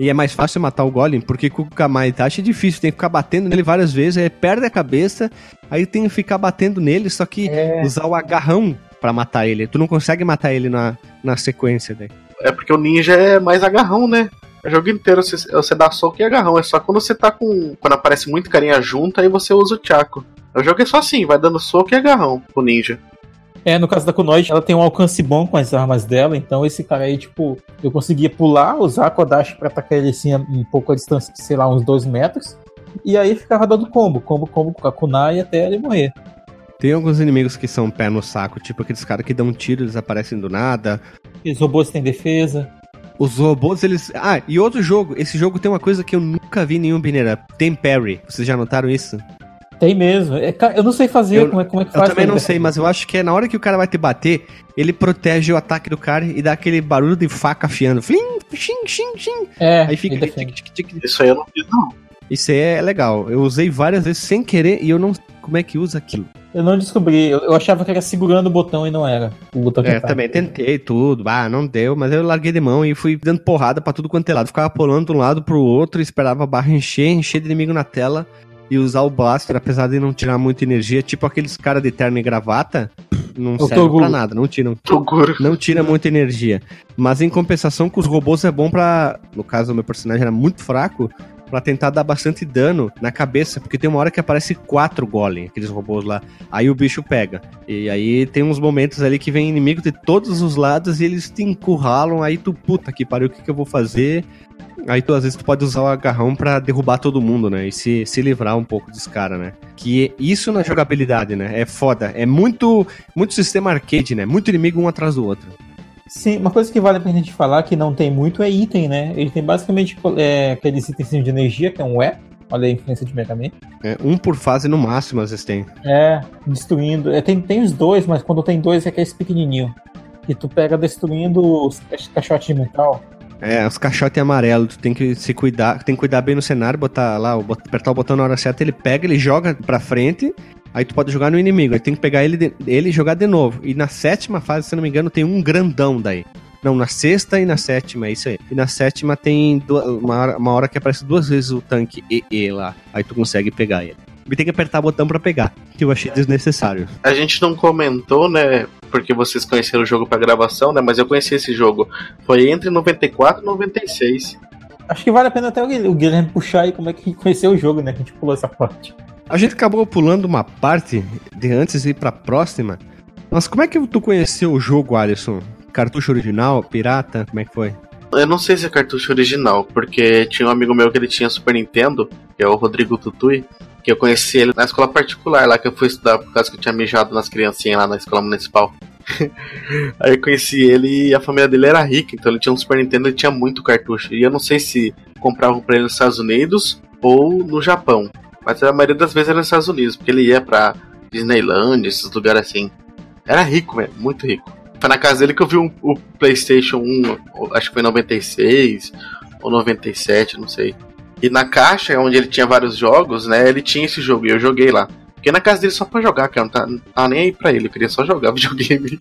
E é mais fácil matar o Golem, porque com o Kamaitachi é difícil. Tem que ficar batendo nele várias vezes, aí perde a cabeça, aí tem que ficar batendo nele, só que É, usar o agarrão pra matar ele. Tu não consegue matar ele na, na sequência daí. É porque o ninja é mais agarrão, né? O jogo inteiro você, você dá soco e agarrão. É só quando você tá com. Quando aparece muito carinha junto, aí você usa o Chaco. O jogo é só assim, vai dando soco e agarrão pro ninja. É, no caso da Kunoid, ela tem um alcance bom com as armas dela, então esse cara aí, tipo, eu conseguia pular, usar a Kodashi pra atacar ele assim um pouco a distância, sei lá, uns 2 metros, e aí ficava dando combo, combo, combo com a Kunai até ele morrer. Tem alguns inimigos que são pé no saco, tipo aqueles caras que dão um tiro e eles aparecem do nada. Os robôs têm defesa. Os robôs, eles. Ah, e outro jogo. Esse jogo tem uma coisa que eu nunca vi em nenhum Binner Up. Tem parry. Vocês já notaram isso? Tem mesmo. É, eu não sei fazer eu, como, é, como é que faz. Eu também não sei, mas eu acho que é na hora que o cara vai te bater, ele protege o ataque do cara e dá aquele barulho de faca afiando. Flim, xing, xing, xing. É, aí fica. Isso aí eu não fiz, não. Isso aí é legal. Eu usei várias vezes sem querer e eu não sei como é que usa aquilo. Eu não descobri. Eu, eu, achava que era segurando o botão e não era. O botão é, também tentei tudo. Ah, não deu, mas eu larguei de mão e fui dando porrada para tudo quanto é lado. Ficava pulando de um lado pro outro, esperava a barra encher, encher de inimigo na tela e usar o blaster, apesar de não tirar muita energia, tipo aqueles caras de terno e gravata, não eu serve pra nada, não tiram. Não tira muita energia. Mas em compensação com os robôs é bom para, no caso o meu personagem era muito fraco, para tentar dar bastante dano na cabeça, porque tem uma hora que aparece quatro golem, aqueles robôs lá. Aí o bicho pega. E aí tem uns momentos ali que vem inimigo de todos os lados e eles te encurralam, aí tu, puta que pariu, o que, que eu vou fazer? Aí tu, às vezes tu pode usar o agarrão para derrubar todo mundo, né? E se, se livrar um pouco dos caras, né? Que isso na jogabilidade, né? É foda. É muito, muito sistema arcade, né? Muito inimigo um atrás do outro. Sim, uma coisa que vale a pena a gente falar que não tem muito é item, né? Ele tem basicamente é, aqueles itens de energia, que é um E. Olha a influência de Mega Man. É, um por fase no máximo, às vezes tem. É, destruindo. É, tem, tem os dois, mas quando tem dois é que é esse pequenininho. Que tu pega destruindo os caixotes de metal. É, os caixotes amarelos, tu tem que se cuidar, tem que cuidar bem no cenário, botar lá, apertar o botão na hora certa, ele pega, ele joga pra frente, aí tu pode jogar no inimigo, aí tem que pegar ele, de, ele e jogar de novo. E na sétima fase, se não me engano, tem um grandão daí. Não, na sexta e na sétima, é isso aí. E na sétima tem duas, uma, hora, uma hora que aparece duas vezes o tanque EE lá. Aí tu consegue pegar ele. E tem que apertar o botão para pegar, que eu achei desnecessário. A gente não comentou, né? Porque vocês conheceram o jogo para gravação, né? Mas eu conheci esse jogo. Foi entre 94 e 96. Acho que vale a pena até o Guilherme puxar aí como é que conheceu o jogo, né? Que a gente pulou essa parte. A gente acabou pulando uma parte de antes de ir pra próxima. Mas como é que tu conheceu o jogo, Alisson? Cartucho original, pirata? Como é que foi? Eu não sei se é cartucho original, porque tinha um amigo meu que ele tinha Super Nintendo, que é o Rodrigo Tutui, que eu conheci ele na escola particular lá que eu fui estudar por causa que eu tinha mijado nas criancinhas lá na escola municipal. Aí eu conheci ele e a família dele era rica, então ele tinha um Super Nintendo e tinha muito cartucho. E eu não sei se compravam pra ele nos Estados Unidos ou no Japão. Mas a maioria das vezes era nos Estados Unidos, porque ele ia pra Disneyland, esses lugares assim. Era rico, velho, muito rico. Foi na casa dele que eu vi um, o PlayStation 1, acho que foi 96 ou 97, não sei. E na caixa, onde ele tinha vários jogos, né? Ele tinha esse jogo e eu joguei lá. Fiquei na casa dele só pra jogar, cara. Não tá, não tá nem aí pra ele, eu queria só jogar videogame.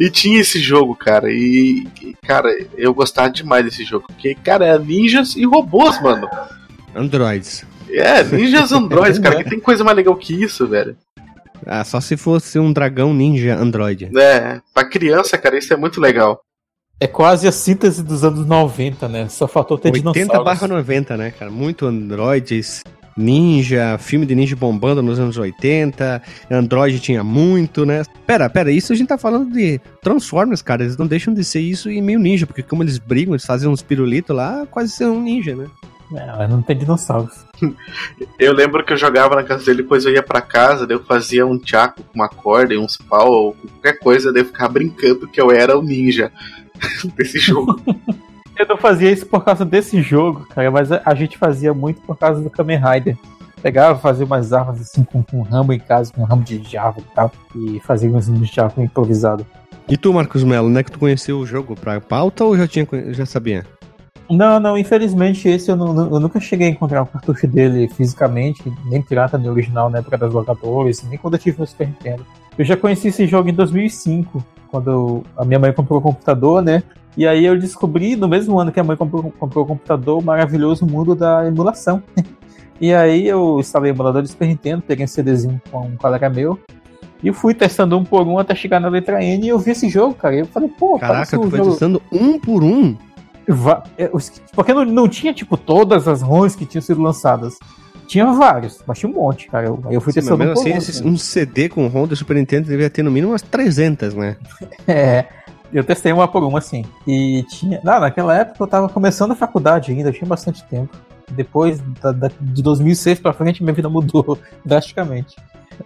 e tinha esse jogo, cara. E, cara, eu gostava demais desse jogo. Porque, cara, é ninjas e robôs, mano. Androids. É, ninjas androids, cara. que tem coisa mais legal que isso, velho. Ah, só se fosse um dragão ninja android. É, pra criança, cara, isso é muito legal. É quase a síntese dos anos 90, né? Só faltou ter 80 barra 90, né, cara? Muito androids, ninja, filme de ninja bombando nos anos 80, Android tinha muito, né? Pera, pera, isso a gente tá falando de Transformers, cara. Eles não deixam de ser isso e meio ninja, porque como eles brigam, eles fazem uns pirulitos lá, quase ser um ninja, né? Não, não tem dinossauros. eu lembro que eu jogava na casa dele, depois eu ia para casa, daí eu fazia um tchaco com uma corda e uns pau, ou qualquer coisa, daí eu ficava brincando que eu era o ninja. desse jogo. Eu não fazia isso por causa desse jogo, cara, mas a gente fazia muito por causa do Kamen Rider. Pegava, fazia umas armas assim com, com ramo em casa, com ramo de Java e tal, e fazia uns de Java improvisado. E tu, Marcos Melo, né, que tu conheceu o jogo pra pauta ou já, tinha, já sabia? Não, não, infelizmente esse eu, não, eu nunca cheguei a encontrar o cartucho dele fisicamente, nem pirata nem original na época das locadoras, nem quando eu tive meu Super Nintendo. Eu já conheci esse jogo em 2005, quando a minha mãe comprou o computador, né? E aí eu descobri, no mesmo ano que a mãe comprou, comprou o computador, o maravilhoso mundo da emulação. e aí eu instalei o emulador de Super Nintendo, peguei um CDzinho com um colega meu, e fui testando um por um até chegar na letra N e eu vi esse jogo, cara. E eu falei, pô, Caraca, tu foi jogo... testando um por um? É, porque não, não tinha, tipo, todas as ROMs que tinham sido lançadas. Tinha vários, mas tinha um monte, cara. Eu, eu fui Sim, testando mas um mesmo assim, um, esses- assim. um CD com ROM do Super Nintendo devia ter no mínimo umas 300, né? É, eu testei uma por uma, assim. E tinha. Não, naquela época eu tava começando a faculdade ainda, eu tinha bastante tempo. Depois da- da- de 2006 pra frente, minha vida mudou drasticamente.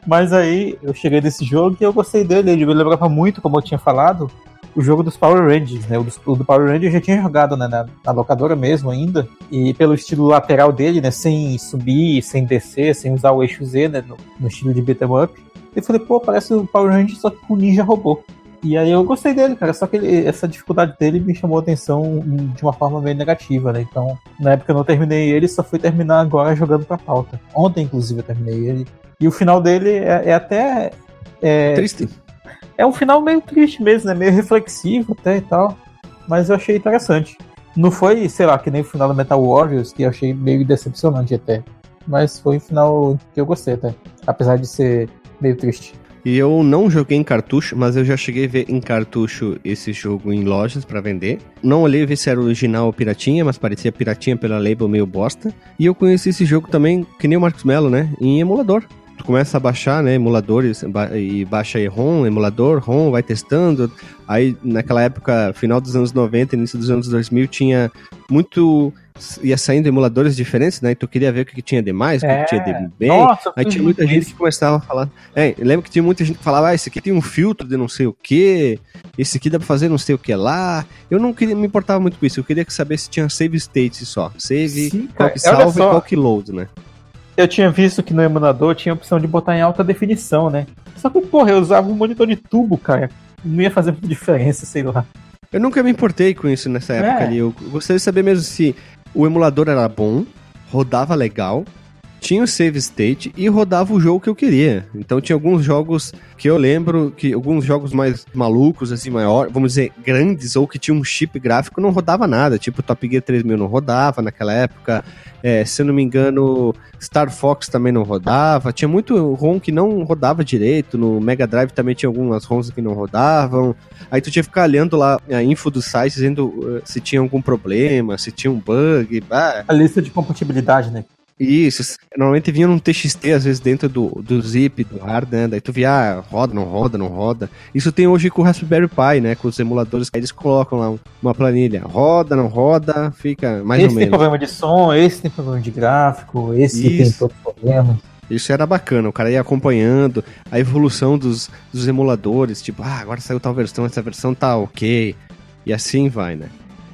Mas aí eu cheguei nesse jogo e eu gostei dele. Ele me lembrava muito, como eu tinha falado, o jogo dos Power Rangers, né? O, dos- o do Power Rangers eu já tinha jogado né, na, na locadora mesmo ainda. E pelo estilo lateral dele, né? Sem subir, sem descer, sem usar o eixo Z, né? No, no estilo de beat'em up. Eu falei, pô, parece o Power Rangers só que com ninja robô. E aí eu gostei dele, cara. Só que ele- essa dificuldade dele me chamou a atenção de uma forma meio negativa, né? Então, na época eu não terminei ele, só fui terminar agora jogando pra pauta. Ontem, inclusive, eu terminei ele. E o final dele é, é até. É, Triste. É um final meio triste mesmo, né? Meio reflexivo até e tal. Mas eu achei interessante. Não foi, sei lá, que nem o final do Metal Warriors, que eu achei meio decepcionante até. Mas foi um final que eu gostei até. Apesar de ser meio triste. E eu não joguei em cartucho, mas eu já cheguei a ver em cartucho esse jogo em lojas pra vender. Não olhei ver se era original ou piratinha, mas parecia piratinha pela label meio bosta. E eu conheci esse jogo também, que nem o Marcos Mello, né? Em emulador. Tu começa a baixar, né, emuladores, e baixa aí ROM, emulador, ROM, vai testando. Aí, naquela época, final dos anos 90, início dos anos 2000, tinha muito... ia saindo emuladores diferentes, né? E tu queria ver o que tinha de mais, o que, que tinha de bem. Nossa, Aí tinha muita gente isso. que começava a falar. É, lembro que tinha muita gente que falava, ah, esse aqui tem um filtro de não sei o que, esse aqui dá pra fazer não sei o que lá. Eu não queria, me importava muito com isso, eu queria saber se tinha save state só. Save, Sim, qual que salva e qual que load, né? Eu tinha visto que no emulador tinha a opção de botar em alta definição, né? Só que, porra, eu usava um monitor de tubo, cara. Não ia fazer muita diferença, sei lá. Eu nunca me importei com isso nessa época É. ali. Eu gostaria de saber mesmo se o emulador era bom, rodava legal, tinha o save state e rodava o jogo que eu queria. Então tinha alguns jogos que eu lembro que alguns jogos mais malucos, assim, maior, vamos dizer, grandes ou que tinha um chip gráfico não rodava nada. Tipo Top Gear 3000 não rodava naquela época. É, se eu não me engano, Star Fox também não rodava. Tinha muito ROM que não rodava direito. No Mega Drive também tinha algumas ROMs que não rodavam. Aí tu tinha que ficar olhando lá a info do site, dizendo uh, se tinha algum problema, se tinha um bug. Ah, A lista de compatibilidade, né? Isso. Normalmente vinha num TXT, às vezes, dentro do, do zip, do hard, né? Daí tu via, ah, roda, não roda, não roda. Isso tem hoje com o Raspberry Pi, né? Com os emuladores, aí eles colocam lá um- uma planilha. Roda, não roda, fica mais esse ou tem menos. problema de som, esse tem problema de gráfico, esse tem Isso. todo problema. Isso era bacana, o cara ia acompanhando a evolução dos, dos emuladores, tipo, ah, agora saiu tal versão, essa versão tá ok, e assim vai, né?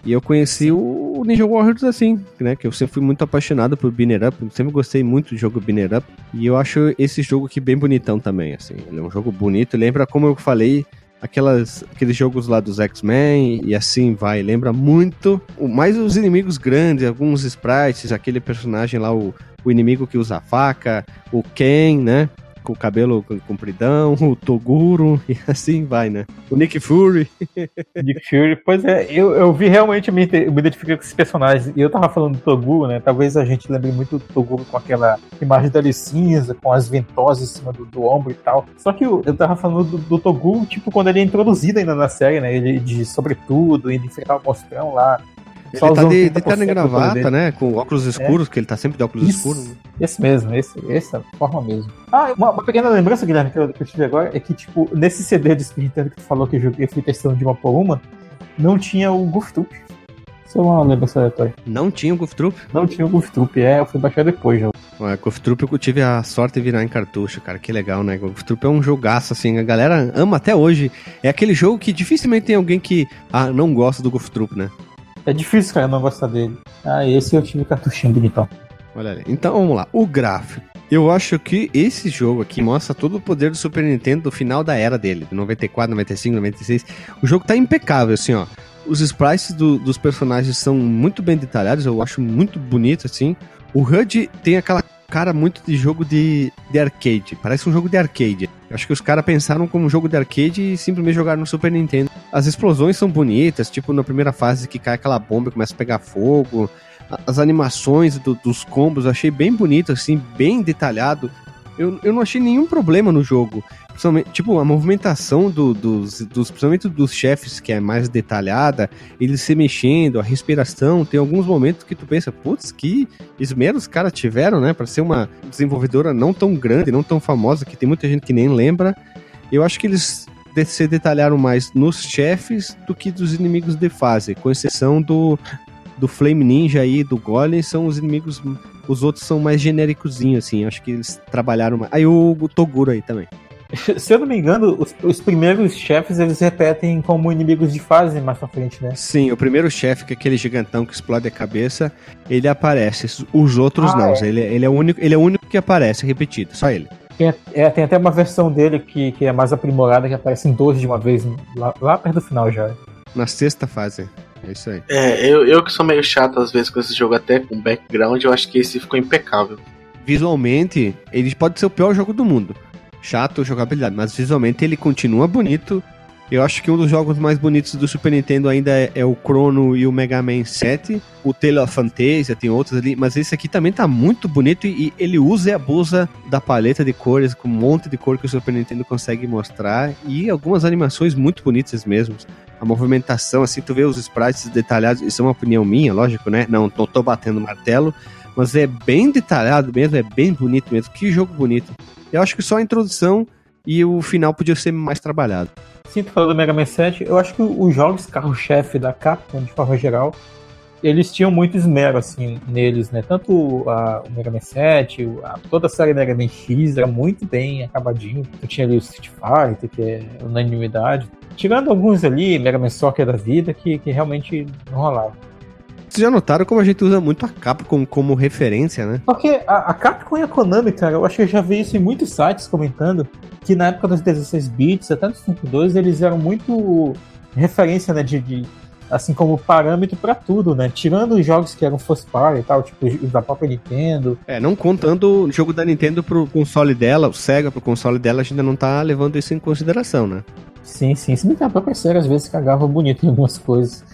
E eu conheci o Ninja Warriors assim, né? Que eu sempre fui muito apaixonado por Binner Up, sempre gostei muito do jogo Binner Up, e eu acho esse jogo aqui bem bonitão também, assim. Ele é um jogo bonito, lembra, como eu falei, aquelas, aqueles jogos lá dos X-Men e assim vai. Lembra muito, o- mais os inimigos grandes, alguns sprites, aquele personagem lá, o, o inimigo que usa a faca, o Ken, né? Com o cabelo com- compridão, o Toguro, e assim vai, né? O Nick Fury. Nick Fury, pois é, eu, eu vi realmente, me, me identifiquei com esses personagens. E eu tava falando do Toguro, né? Talvez a gente lembre muito do Toguro com aquela imagem dele cinza, com as ventosas em cima do, do ombro e tal. Só que eu, eu tava falando do, do Toguro, tipo, quando ele é introduzido ainda na série, né? Ele de sobretudo, ele enfrentar o monstrão lá. Ele tá de, de 30% terno e gravata, né? Com óculos escuros, que ele tá sempre de óculos Isso. escuros. Esse mesmo, esse, essa forma mesmo. Ah, uma, uma pequena lembrança, Guilherme, que eu, que eu tive agora é que, tipo, nesse CD de Nintendo que tu falou que eu joguei, fui testando de uma por uma, não tinha o Goof Troop. Só uma lembrança aleatória. Não tinha o Goof Troop. Não tinha o Goof Troop, é, eu fui baixar depois já. Ué, Goof Troop eu tive a sorte de virar em cartucho, cara. Que legal, né? Goof Troop é um jogaço, assim. A galera ama até hoje. É aquele jogo que dificilmente tem alguém que ah, não gosta do Goof Troop, né? É difícil, cara, não gostar dele. Ah, esse eu tive cartuchinho bonitão. Olha ali. Então vamos lá. O gráfico. Eu acho que esse jogo aqui mostra todo o poder do Super Nintendo do final da era dele, de 94, 95, 96. O jogo tá impecável, assim, ó. Os sprites do- dos personagens são muito bem detalhados, eu acho muito bonito, assim. O HUD tem aquela cara muito de jogo de, de arcade, parece um jogo de arcade. Acho que os caras pensaram como um jogo de arcade e simplesmente jogaram no Super Nintendo. As explosões são bonitas, tipo na primeira fase que cai aquela bomba e começa a pegar fogo. As animações do- dos combos eu achei bem bonito, assim, bem detalhado. Eu, eu não achei nenhum problema no jogo. Tipo, a movimentação do, dos, dos, principalmente dos chefes, que é mais detalhada, eles se mexendo, a respiração, tem alguns momentos que tu pensa, putz, que esmero os caras tiveram, né, para ser uma desenvolvedora não tão grande, não tão famosa, que tem muita gente que nem lembra. Eu acho que eles se detalharam mais nos chefes do que dos inimigos de fase, com exceção do, do Flame Ninja aí, do Golem, são os inimigos. Os outros são mais genéricozinhos, assim. Acho que eles trabalharam mais. Aí o Toguro aí também. Se eu não me engano, os, os, primeiros chefes eles repetem como inimigos de fase mais pra frente, né? Sim, o primeiro chefe, que é aquele gigantão que explode a cabeça, ele aparece. Os outros ah, não. É. Ele, ele, é o único, ele é o único que aparece repetido, só ele. Tem, é, tem até uma versão dele que, que é mais aprimorada, que aparece em 12 de uma vez, lá, lá perto do final já. Na sexta fase. É isso aí. É, eu, eu que sou meio chato às vezes com esse jogo, até com background, eu acho que esse ficou impecável. Visualmente, ele pode ser o pior jogo do mundo. Chato jogabilidade, mas visualmente ele continua bonito. Eu acho que um dos jogos mais bonitos do Super Nintendo ainda é, é o Chrono e o Mega Man 7. O Tale of Fantasia, tem outros ali, mas esse aqui também tá muito bonito e, e ele usa e abusa da paleta de cores, com um monte de cor que o Super Nintendo consegue mostrar e algumas animações muito bonitas mesmo a movimentação, assim, tu vê os sprites detalhados, isso é uma opinião minha, lógico, né? Não, não tô batendo martelo, mas é bem detalhado mesmo, é bem bonito mesmo. Que jogo bonito. Eu acho que só a introdução e o final podia ser mais trabalhado. Sim, tu falou do Mega Man 7, eu acho que os jogos carro-chefe da Capcom, de forma geral, eles tinham muito esmero, assim, neles, né? Tanto a, o Mega Man 7, a, toda a série Mega Man X era muito bem acabadinho. Tu tinha ali o Street Fighter, que é unanimidade. Tirando alguns ali, Mega Man Soccer da vida, que, que realmente não rolava. Vocês já notaram como a gente usa muito a Capcom como referência, né? Porque a, a Capcom e a Konami, cara, eu acho que eu já vi isso em muitos sites comentando que na época dos 16 bits, até dos 52, eles eram muito referência, né, de, de assim como parâmetro para tudo, né? Tirando os jogos que eram first party e tal, tipo os da própria Nintendo. É, não contando o jogo da Nintendo pro console dela, o Sega pro console dela, a gente ainda não tá levando isso em consideração, né? Sim, sim. Se bem que a própria série às vezes cagava bonito em algumas coisas.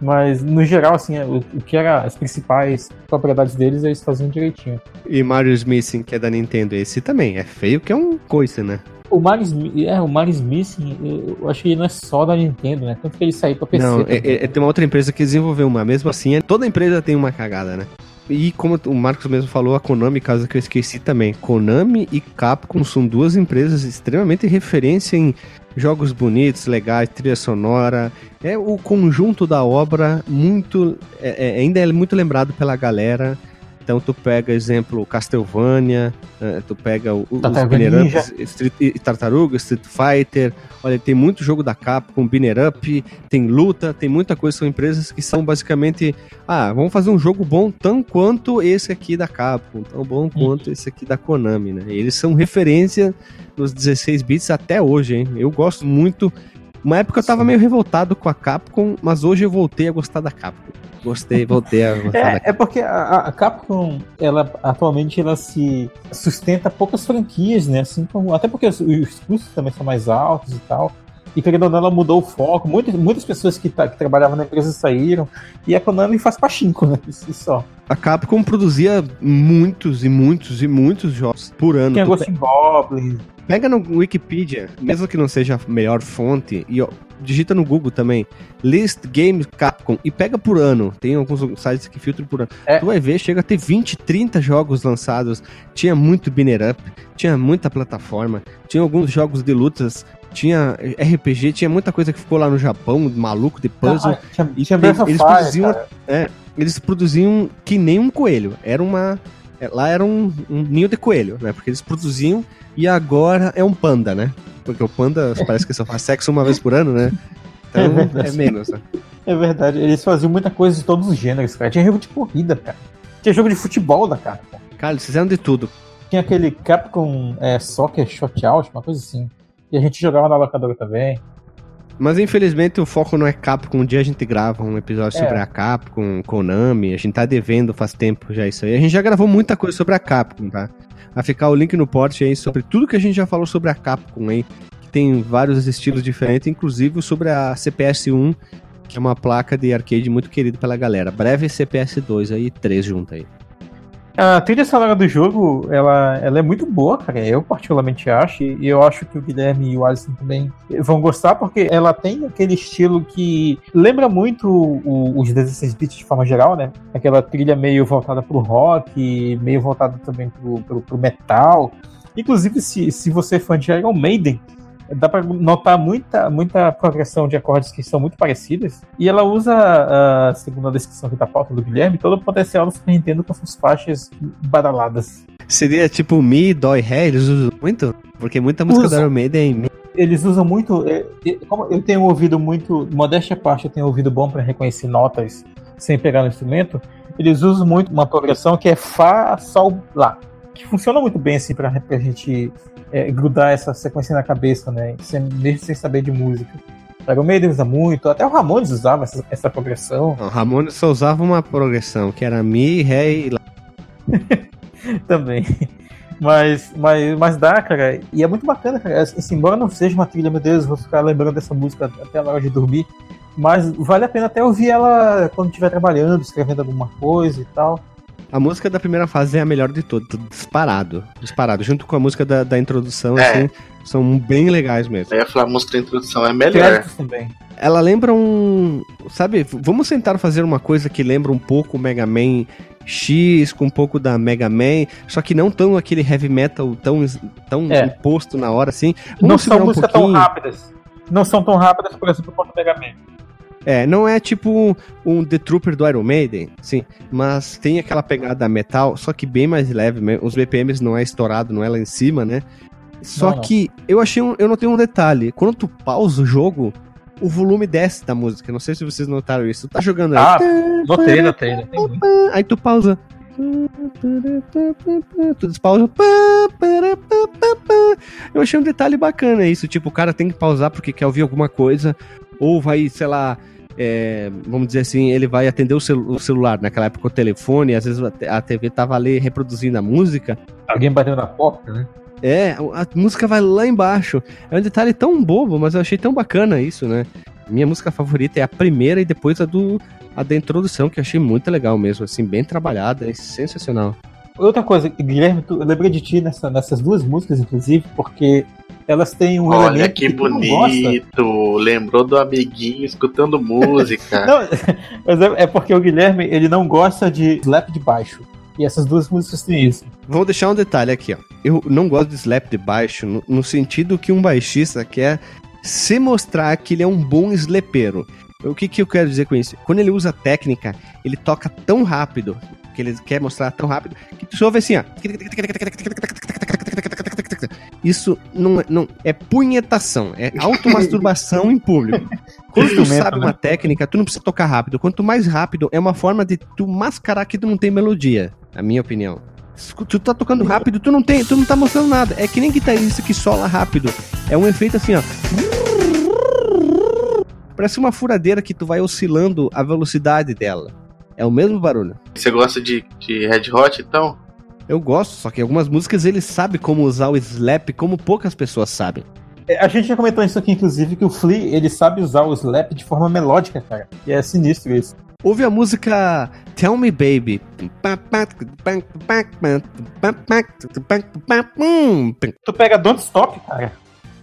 Mas, no geral, assim, o, o que era as principais propriedades deles, eles faziam direitinho. E Mario Smith, que é da Nintendo, esse também é feio que é um coice, né? O Mario, é, o Mario Smith, eu acho que ele não é só da Nintendo, né? Tanto que ele saiu pra PC. Não, é, é, tem uma outra empresa que desenvolveu uma. Mesmo assim, é, toda empresa tem uma cagada, né? E como o Marcos mesmo falou, a Konami, caso que eu esqueci também. Konami e Capcom são duas empresas extremamente referência em jogos bonitos, legais, trilha sonora. É o conjunto da obra muito. É, é, ainda é muito lembrado pela galera. Então tu pega, exemplo, Castlevania, uh, tu pega o, os Binner Street, Tartaruga, Street Fighter. Olha, tem muito jogo da Capcom, Binner Up, tem luta, tem muita coisa. São empresas que são basicamente, ah, vamos fazer um jogo bom tão quanto esse aqui da Capcom, tão bom quanto esse aqui da Konami, né? eles são referência nos 16 bits até hoje, hein? Eu gosto muito. Uma época eu tava meio revoltado com a Capcom, mas hoje eu voltei a gostar da Capcom. Gostei, voltei a é. É porque a, a, Capcom, ela atualmente ela se sustenta poucas franquias, né? Assim como, até porque os, os custos também são mais altos e tal. E querendo ou não, ela mudou o foco. Muitas, muitas pessoas que, que trabalhavam na empresa saíram. E a Konami faz pachinko, né? Isso só. A Capcom produzia muitos e muitos e muitos jogos por ano. Tinha Ghost Goblin. Pega no Wikipedia, mesmo que não seja a melhor fonte, e ó, digita no Google também, List Games Capcom, e pega por ano. Tem alguns sites que filtram por ano. É. Tu vai ver, chega a ter 20, 30 jogos lançados. Tinha muito Binner Up, tinha muita plataforma, tinha alguns jogos de lutas tinha RPG, tinha muita coisa que ficou lá no Japão, maluco de puzzle. Ah, tinha, e tinha tem, eles produziam, é, eles produziam que nem um coelho. Era uma é, lá era um, um, ninho de coelho, né? Porque eles produziam e agora é um panda, né? Porque o panda parece que só faz sexo uma vez por ano, né? Então é, é menos, né? É verdade, eles faziam muita coisa de todos os gêneros, cara. Tinha jogo de corrida, cara. Tinha jogo de futebol da Capcom. Cara, eles fizeram de tudo. Tinha aquele Capcom é, Soccer Shootout, uma coisa assim. E a gente jogava na locadora também. Mas infelizmente o foco não é Capcom. Um dia a gente grava um episódio é. sobre a Capcom, Konami. A gente tá devendo faz tempo já isso aí. A gente já gravou muita coisa sobre a Capcom, tá? a ficar o link no post aí sobre tudo que a gente já falou sobre a Capcom aí, que tem vários estilos diferentes, inclusive sobre a CPS-1, que é uma placa de arcade muito querida pela galera. Breve CPS-2 aí, três junto aí. A trilha sonora do jogo, ela, ela é muito boa, cara. Eu particularmente acho. E eu acho que o Guilherme e o Alisson também vão gostar, porque ela tem aquele estilo que lembra muito o, os 16 bits de forma geral, né? Aquela trilha meio voltada pro rock, meio voltada também pro, pro, pro metal. Inclusive, se, se você é fã de Iron Maiden, dá para notar muita, muita progressão de acordes que são muito parecidas. E ela usa, uh, segundo a descrição aqui da pauta do Guilherme, todo o potencial do Super Nintendo com suas faixas badaladas. Seria tipo Mi, Dói, Ré, eles usam muito? Porque muita música Usa. da Iron Maiden é Mi. Eles usam muito. É, como eu tenho ouvido muito, modéstia à parte, eu tenho ouvido bom para reconhecer notas sem pegar no instrumento. Eles usam muito uma progressão que é Fá, Sol, Lá. Que funciona muito bem assim pra, pra gente é, grudar essa sequência na cabeça, né? Sem, mesmo sem saber de música. O Maiden usa muito, até o Ramones usava essa, essa progressão. O Ramones só usava uma progressão, que era Mi, Ré e Lá. Também. Mas, mas, mas dá, cara. E é muito bacana, cara. Assim, embora não seja uma trilha, meu Deus, vou ficar lembrando dessa música até na hora de dormir. Mas vale a pena até ouvir ela quando estiver trabalhando, escrevendo alguma coisa e tal. A música da primeira fase é a melhor de todas, disparado. Disparado. Junto com a música da, da introdução, é. assim, são bem legais mesmo. Eu ia falar, a música da introdução é melhor. também. Ela lembra um. Sabe, vamos tentar fazer uma coisa que lembra um pouco o Mega Man X, com um pouco da Mega Man, só que não tão aquele heavy metal tão, tão é. imposto na hora assim. Vamos não são músicas um tão rápidas. Não são tão rápidas, por exemplo, quanto o Mega Man. É, não é tipo um The Trooper do Iron Maiden, sim, mas tem aquela pegada metal, só que bem mais leve, os BPMs não é estourado, não é lá em cima, né? Só não, que não. eu achei um, eu notei um detalhe, quando tu pausa o jogo, o volume desce da música, não sei se vocês notaram isso. Tu tá jogando aí. Ah, notei, notei, notei. Aí tu pausa. Tu despausa. Eu achei um detalhe bacana isso. Tipo, o cara tem que pausar porque quer ouvir alguma coisa. Ou vai, sei lá, é, vamos dizer assim, ele vai atender o, celu o, celular, naquela época o telefone, às vezes a TV tava ali reproduzindo a música. Alguém bateu na porta, né? É, a música vai lá embaixo. É um detalhe tão bobo, mas eu achei tão bacana isso, né? Minha música favorita é a primeira e depois a do a da introdução, que eu achei muito legal mesmo, assim, bem trabalhada, é sensacional. Outra coisa, Guilherme, eu lembrei de ti nessa, nessas duas músicas, inclusive, porque elas têm um Olha elemento que, que bonito! Lembrou do amiguinho escutando música. não, mas é, é, porque o Guilherme ele não gosta de slap de baixo. E essas duas músicas têm isso. Vou deixar um detalhe aqui, ó. Eu não gosto de slap de baixo no, no sentido que um baixista quer se mostrar que ele é um bom slepeiro. O que, que eu quero dizer com isso? Quando ele usa técnica, ele toca tão rápido, que ele quer mostrar tão rápido, que tu ouve assim, ó. Isso não, é, não é punhetação, é automasturbação em público. Quando tu sabe uma né? técnica, tu não precisa tocar rápido. Quanto mais rápido, é uma forma de tu mascarar que tu não tem melodia, na minha opinião. Tu tá tocando rápido, tu não tem, tu não tá mostrando nada. É que nem guitarrista que sola rápido. É um efeito assim, ó. Parece uma furadeira que tu vai oscilando a velocidade dela. É o mesmo barulho. Você gosta de, de Red Hot, então? Eu gosto, só que algumas músicas ele sabe como usar o slap como poucas pessoas sabem. É, a gente já comentou isso aqui, inclusive, que o Flea, ele sabe usar o slap de forma melódica, cara. E é sinistro isso. Ouve a música Tell Me Baby. Tu pega Don't Stop, cara.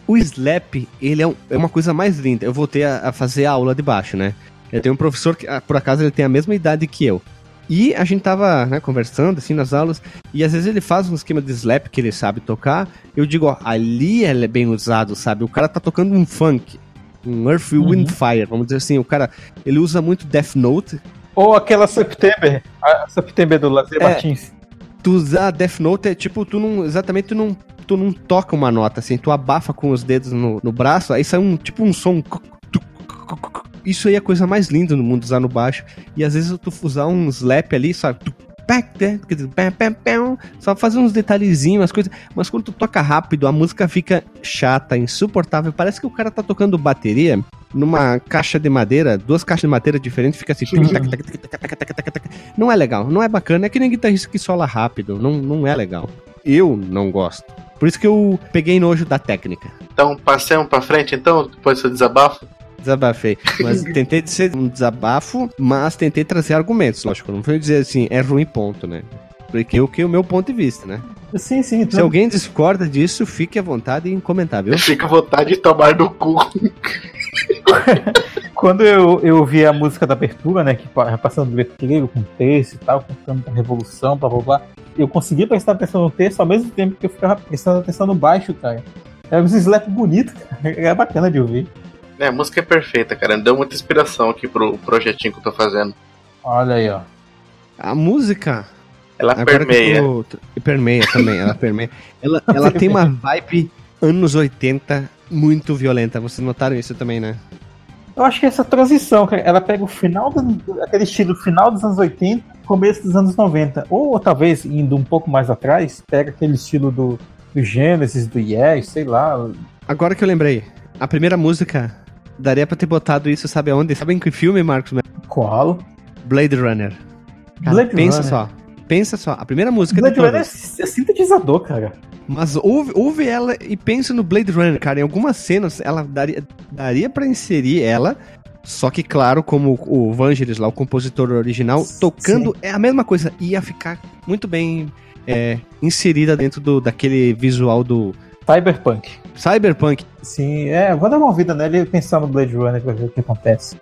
O slap, ele é, um, é uma coisa mais linda. Eu voltei a, a fazer a aula de baixo, né? Eu tenho um professor que, ah, por acaso, ele tem a mesma idade que eu. E a gente tava né, conversando assim nas aulas, e às vezes ele faz um esquema de slap que ele sabe tocar. Eu digo, ó, ali ele é bem usado, sabe? O cara tá tocando um funk, um Earth, uhum. Wind, Fire, vamos dizer assim. O cara, ele usa muito Death Note. Ou aquela September, a September do Lazer é, Martins. Tu usar Death Note é tipo, tu não, exatamente, tu não, tu não toca uma nota, assim, tu abafa com os dedos no, no braço, aí sai um, tipo um som isso aí é a coisa mais linda no mundo usar no baixo. E às vezes tu usar um slap ali, sabe? Só fazer uns detalhezinhos, as coisas. Mas quando tu toca rápido, a música fica chata, insuportável. Parece que o cara tá tocando bateria numa caixa de madeira, duas caixas de madeira diferentes, fica assim. Não é legal, não é bacana. É que nem guitarrista que sola rápido. Não, não é legal. Eu não gosto. Por isso que eu peguei nojo da técnica. Então, passemos pra frente, então, depois do seu desabafo desabafei. Mas tentei ser um desabafo, mas tentei trazer argumentos, lógico. Não foi dizer assim, é ruim, ponto, né? expliquei o que é o meu ponto de vista, né? Sim, sim. Se alguém discorda disso, fique à vontade em comentar, viu? Fica à vontade de tomar no cu. Quando eu, eu vi a música da abertura, né, que pa- passando do letreiro com texto e tal, contando da revolução, blá blá blá, eu consegui prestar atenção no texto ao mesmo tempo que eu ficava prestando atenção no baixo, cara. Era um slap bonito, cara. Era bacana de ouvir. É, a música é perfeita, cara. Deu muita inspiração aqui pro projetinho que eu tô fazendo. Olha aí, ó. A música. Ela Agora permeia. tô- e permeia também, ela permeia. Ela, ela tem uma vibe anos 80 muito violenta. Vocês notaram isso também, né? Eu acho que essa transição, cara, ela pega o final do, aquele estilo final dos anos 80, começo dos anos 90. Ou talvez indo um pouco mais atrás, pega aquele estilo do, do Genesis, do Yes, sei lá. Agora que eu lembrei, a primeira música daria pra ter botado isso, sabe aonde? Sabe em que filme, Marcos? Qual? Blade Runner. Cara, Blade pensa Runner. só. Pensa só, a primeira música Blade de Runner é é sintetizador, cara. Mas ouve, ouve ela e pensa no Blade Runner, cara. Em algumas cenas ela daria, daria para inserir ela. Só que, claro, como o Vangelis lá, o compositor original, tocando é a mesma coisa. Ia ficar muito bem é, inserida dentro do, daquele visual do Cyberpunk. Cyberpunk. Sim, é, vou dar uma ouvida nele e pensar no Blade Runner pra ver o que acontece.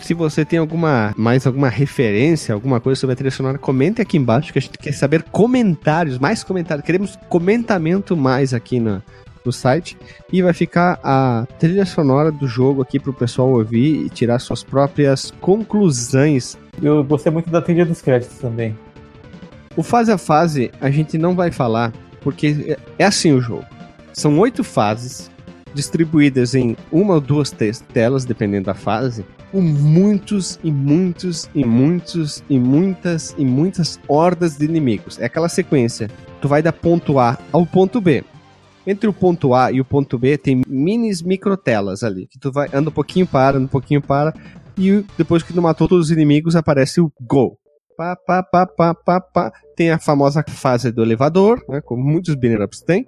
Se você tem alguma mais alguma referência, alguma coisa sobre a trilha sonora, comente aqui embaixo que a gente quer saber comentários, mais comentários. Queremos comentamento mais aqui na, no site. E vai ficar a trilha sonora do jogo aqui pro pessoal ouvir e tirar suas próprias conclusões. Eu gostei muito da trilha dos créditos também. O fase a fase a gente não vai falar, porque é- é assim o jogo. São oito fases distribuídas em uma ou duas te- telas, dependendo da fase, com muitos e muitos e muitos e muitas e muitas hordas de inimigos. É aquela sequência. Tu vai da ponto A ao ponto B. Entre o ponto A e o ponto B tem minis microtelas ali, que tu vai anda um pouquinho para, anda um pouquinho para, e depois que tu matou todos os inimigos aparece o Go. Pá, pá, pá, pá, pá, pá. Tem a famosa fase do elevador, né, como muitos ups têm.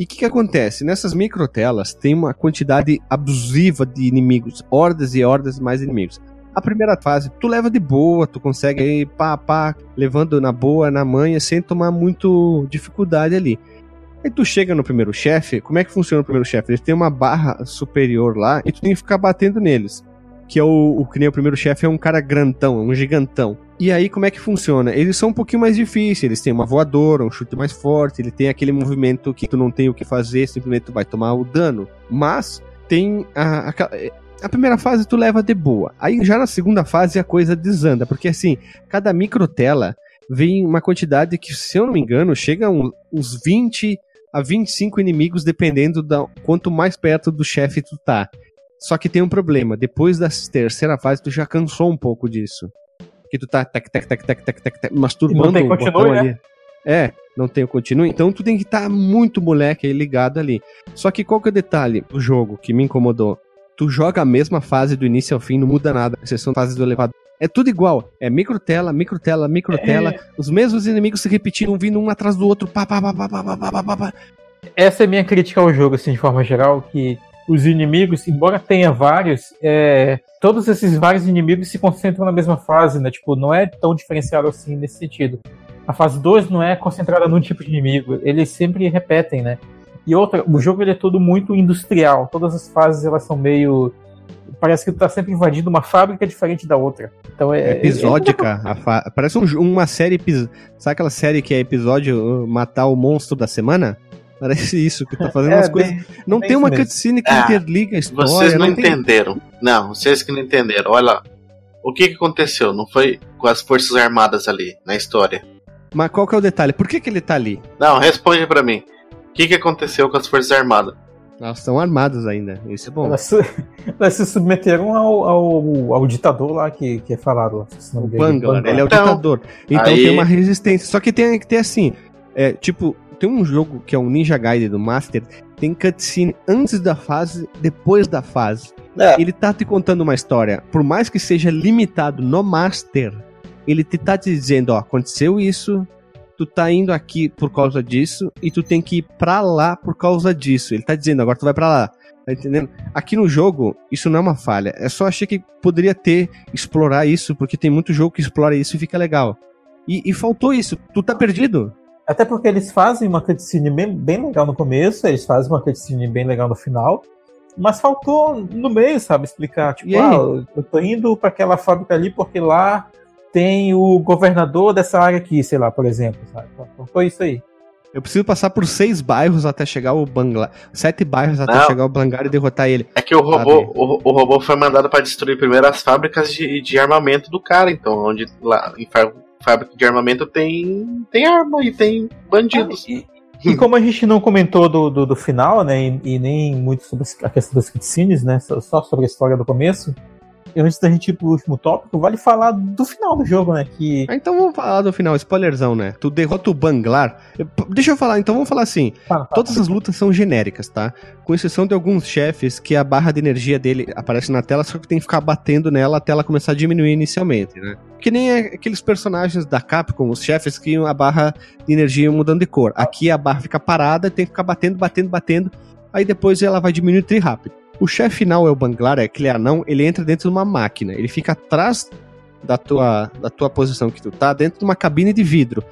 E o que, que acontece? Nessas microtelas tem uma quantidade abusiva de inimigos, hordas e hordas mais inimigos. A primeira fase, tu leva de boa, tu consegue aí, pá, pá, levando na boa, na manha, sem tomar muito dificuldade ali. Aí tu chega no primeiro chefe, como é que funciona o primeiro chefe? Eles têm uma barra superior lá e tu tem que ficar batendo neles. Que é o, o que nem o primeiro chefe é um cara grandão, um gigantão. E aí como é que funciona? Eles são um pouquinho mais difíceis, eles têm uma voadora, um chute mais forte, ele tem aquele movimento que tu não tem o que fazer, simplesmente tu vai tomar o dano. Mas tem a, a, a primeira fase tu leva de boa. Aí já na segunda fase a coisa desanda, porque assim, cada microtela vem uma quantidade que, se eu não me engano, chega a um- uns 20 a 25 inimigos, dependendo da quanto mais perto do chefe tu tá. Só que tem um problema, depois da terceira fase tu já cansou um pouco disso. Que tu tá tac, tac, tac, tac, tac, tac, tac, masturbando Não tem o continue, botão né? ali. É, não tem o continue. Então tu tem que estar muito moleque aí ligado ali. Só que qual que é o detalhe do jogo que me incomodou? Tu joga a mesma fase do início ao fim, não muda nada, exceção fases do elevador. É tudo igual. É microtela, microtela, microtela. Os mesmos inimigos se repetindo, vindo um atrás do outro. Pá, pá, pá, pá, pá, pá, pá, pá, pá. Essa é minha crítica ao jogo, assim, de forma geral, que os inimigos, embora tenha vários, é, todos esses vários inimigos se concentram na mesma fase, né? Tipo, não é tão diferenciado assim nesse sentido. A fase 2 não é concentrada num tipo de inimigo, eles sempre repetem, né? E outra, o jogo ele é todo muito industrial, todas as fases elas são meio parece que tu tá sempre invadindo uma fábrica diferente da outra. Então é Episódica. a fa- Parece um uma série. Sabe aquela série que é episódio uh, Matar o Monstro da Semana? Parece isso, que tá fazendo É, umas bem- coisas. Não bem tem uma mesmo. cutscene que Ah, interliga a história. Vocês não, tem- entenderam. Não, vocês que não entenderam. Olha lá. O que, que aconteceu? Não foi com as Forças Armadas ali, na história. Mas qual que é o detalhe? Por que, que ele tá ali? Não, responde pra mim. O que, que aconteceu com as Forças Armadas? Elas estão armadas ainda. Isso é bom. Elas, se- elas se submeteram ao, ao, ao ditador lá que, que é falado. o Bangla. ele é o Então, ditador. Então aí- tem uma resistência. Só que tem que ter assim. É, tipo, tem um jogo que é um Ninja Gaiden do Master. Tem cutscene antes da fase, depois da fase. É. Ele tá te contando uma história. Por mais que seja limitado no Master, ele te tá te dizendo, ó, aconteceu isso, tu tá indo aqui por causa disso, e tu tem que ir pra lá por causa disso. Ele tá dizendo, agora tu vai pra lá. Tá entendendo? Aqui no jogo, isso não é uma falha. É só achei que poderia ter, explorar isso, porque tem muito jogo que explora isso e fica legal. E, e faltou isso. Tu tá perdido? Até porque eles fazem uma cutscene bem, bem legal no começo, eles fazem uma cutscene bem legal no final. Mas faltou no meio, sabe, explicar. Tipo, ah, eu tô indo para aquela fábrica ali porque lá tem o governador dessa área aqui, sei lá, por exemplo. Sabe? Faltou isso aí. Eu preciso passar por seis bairros até chegar o Bangla. Sete bairros até Não. chegar o Bangar e derrotar ele. É que o robô, o, o, robô foi mandado para destruir primeiro as fábricas de, de armamento do cara, então, onde lá em fábrica de armamento tem, tem arma e tem bandidos. Ah, e, e, como a gente não comentou do, do, do final, né, e, e, nem muito sobre a questão das cutscenes, né, só sobre a história do começo, antes da gente ir pro último tópico, vale falar do final do jogo, né? Que... Ah, então vamos falar do final, spoilerzão, né? Tu derrota o Banglar. Deixa eu falar, então vamos falar assim. Fala, fala, Todas as lutas são genéricas, tá? Com exceção de alguns chefes que a barra de energia dele aparece na tela, só que tem que ficar batendo nela até ela começar a diminuir inicialmente, né? Que nem aqueles personagens da Capcom, os chefes que a barra de energia mudando de cor. Aqui a barra fica parada e tem que ficar batendo, batendo, batendo. Aí depois ela vai diminuir rápido. O chefe final é o Banglar, é aquele anão, ele entra dentro de uma máquina. Ele fica atrás da tua, da tua posição que tu tá, dentro de uma cabine de vidro.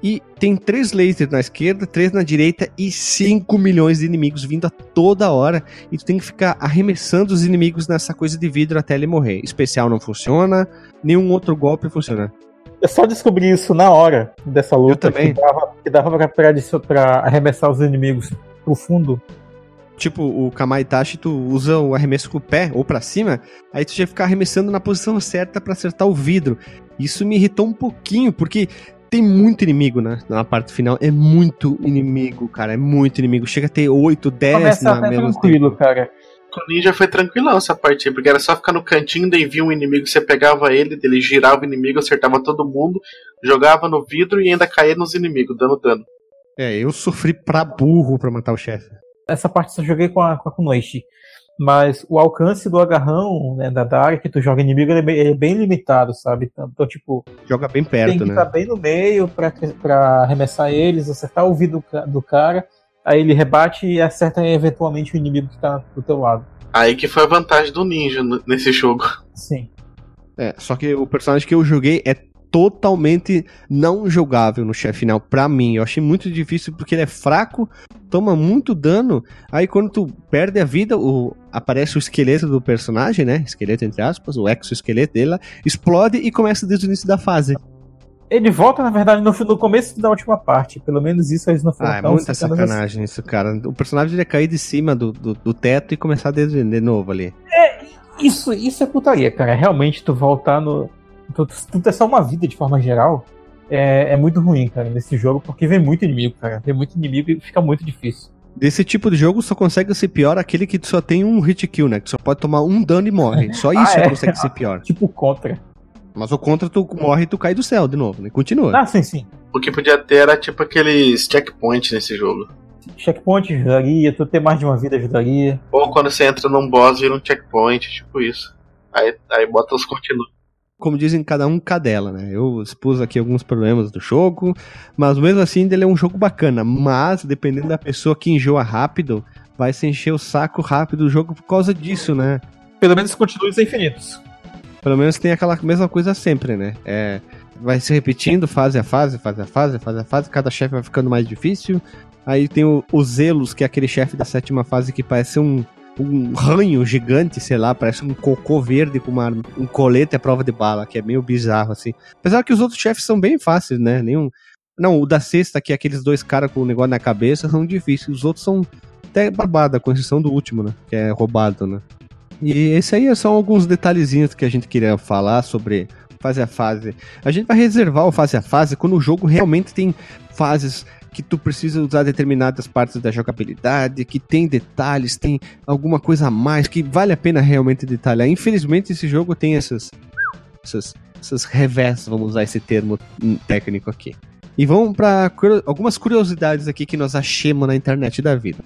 E tem três lasers na esquerda, três na direita e 5 milhões de inimigos vindo a toda hora. E tu tem que ficar arremessando os inimigos nessa coisa de vidro até ele morrer. Especial não funciona, nenhum outro golpe funciona. Eu só descobri isso na hora dessa luta. Eu também. Que dava, que dava pra, pra, pra arremessar os inimigos pro fundo tipo, o Kamaitachi, tu usa o arremesso com o pé ou para cima, aí tu já ficar arremessando na posição certa para acertar o vidro. Isso me irritou um pouquinho, porque tem muito inimigo né, na parte final. É muito inimigo, cara. É muito inimigo. Chega a ter 8, 10 Começa na mesma tranquilo, tempo. cara. Com o Ninja foi tranquilão essa parte, porque era só ficar no cantinho, daí via um inimigo, você pegava ele, ele girava o inimigo, acertava todo mundo, jogava no vidro e ainda caía nos inimigos, dando dano. É, eu sofri pra burro pra matar o chefe essa parte só joguei com a, com a Kunoichi. Mas o alcance do agarrão, né, da, da área que tu joga inimigo, ele é, bem, ele é bem limitado, sabe? Então, tipo. Joga bem perto, tem que né? estar tá bem no meio pra, pra arremessar eles, acertar o ouvido do cara. Aí ele rebate e acerta eventualmente o inimigo que tá do teu lado. Aí que foi a vantagem do ninja nesse jogo. Sim. É, só que o personagem que eu joguei é totalmente não jogável no chefe final, pra mim. Eu achei muito difícil porque ele é fraco, toma muito dano. Aí quando tu perde a vida, o, aparece o esqueleto do personagem, né? Esqueleto entre aspas, o exoesqueleto dele, explode e começa desde o início da fase. Ele volta, na verdade, no, no começo da última parte. Pelo menos isso eles não foram ah, é muita sacanagem isso, cara. O personagem ia cair de cima do, do, do teto e começar desde de novo ali. É, isso, isso é putaria, cara. Realmente, tu voltar no, tu, tu ter só uma vida de forma geral é, é muito ruim, cara, nesse jogo, porque vem muito inimigo, cara. Vem muito inimigo e fica muito difícil. Desse tipo de jogo só consegue ser pior aquele que só tem um hit kill, né? Que só pode tomar um dano e morre. Só isso ah, é? consegue ser pior. tipo contra. Mas o contra tu morre e tu cai do céu de novo, né? Continua. Ah, sim, sim. O que podia ter era tipo aqueles checkpoints nesse jogo. Checkpoint ajudaria, tu ter mais de uma vida ajudaria. Ou quando você entra num boss vira um checkpoint, tipo isso. Aí, aí bota os continuos como dizem, cada um cadela, né? Eu expus aqui alguns problemas do jogo, mas mesmo assim ele é um jogo bacana. Mas, dependendo da pessoa que enjoa rápido, vai se encher o saco rápido do jogo por causa disso, né? Pelo menos continua os infinitos. Pelo menos tem aquela mesma coisa sempre, né? É, vai se repetindo fase a fase, fase a fase, fase a fase, cada chefe vai ficando mais difícil. Aí tem o, o Zelos, que é aquele chefe da sétima fase que parece um um ranho gigante, sei lá, parece um cocô verde com uma, um colete à prova de bala, que é meio bizarro, assim. Apesar que os outros chefes são bem fáceis, né? Nenhum. Não, o da sexta, que é aqueles dois caras com o negócio na cabeça, são difíceis. Os outros são até barbada, com exceção do último, né? Que é roubado, né? E esse aí são alguns detalhezinhos que a gente queria falar sobre fase a fase. A gente vai reservar o fase a fase quando o jogo realmente tem fases que tu precisa usar determinadas partes da jogabilidade, que tem detalhes, tem alguma coisa a mais, que vale a pena realmente detalhar. Infelizmente, esse jogo tem essas, essas, essas revés, vamos usar esse termo técnico aqui. E vamos para algumas curiosidades aqui que nós achamos na internet da vida.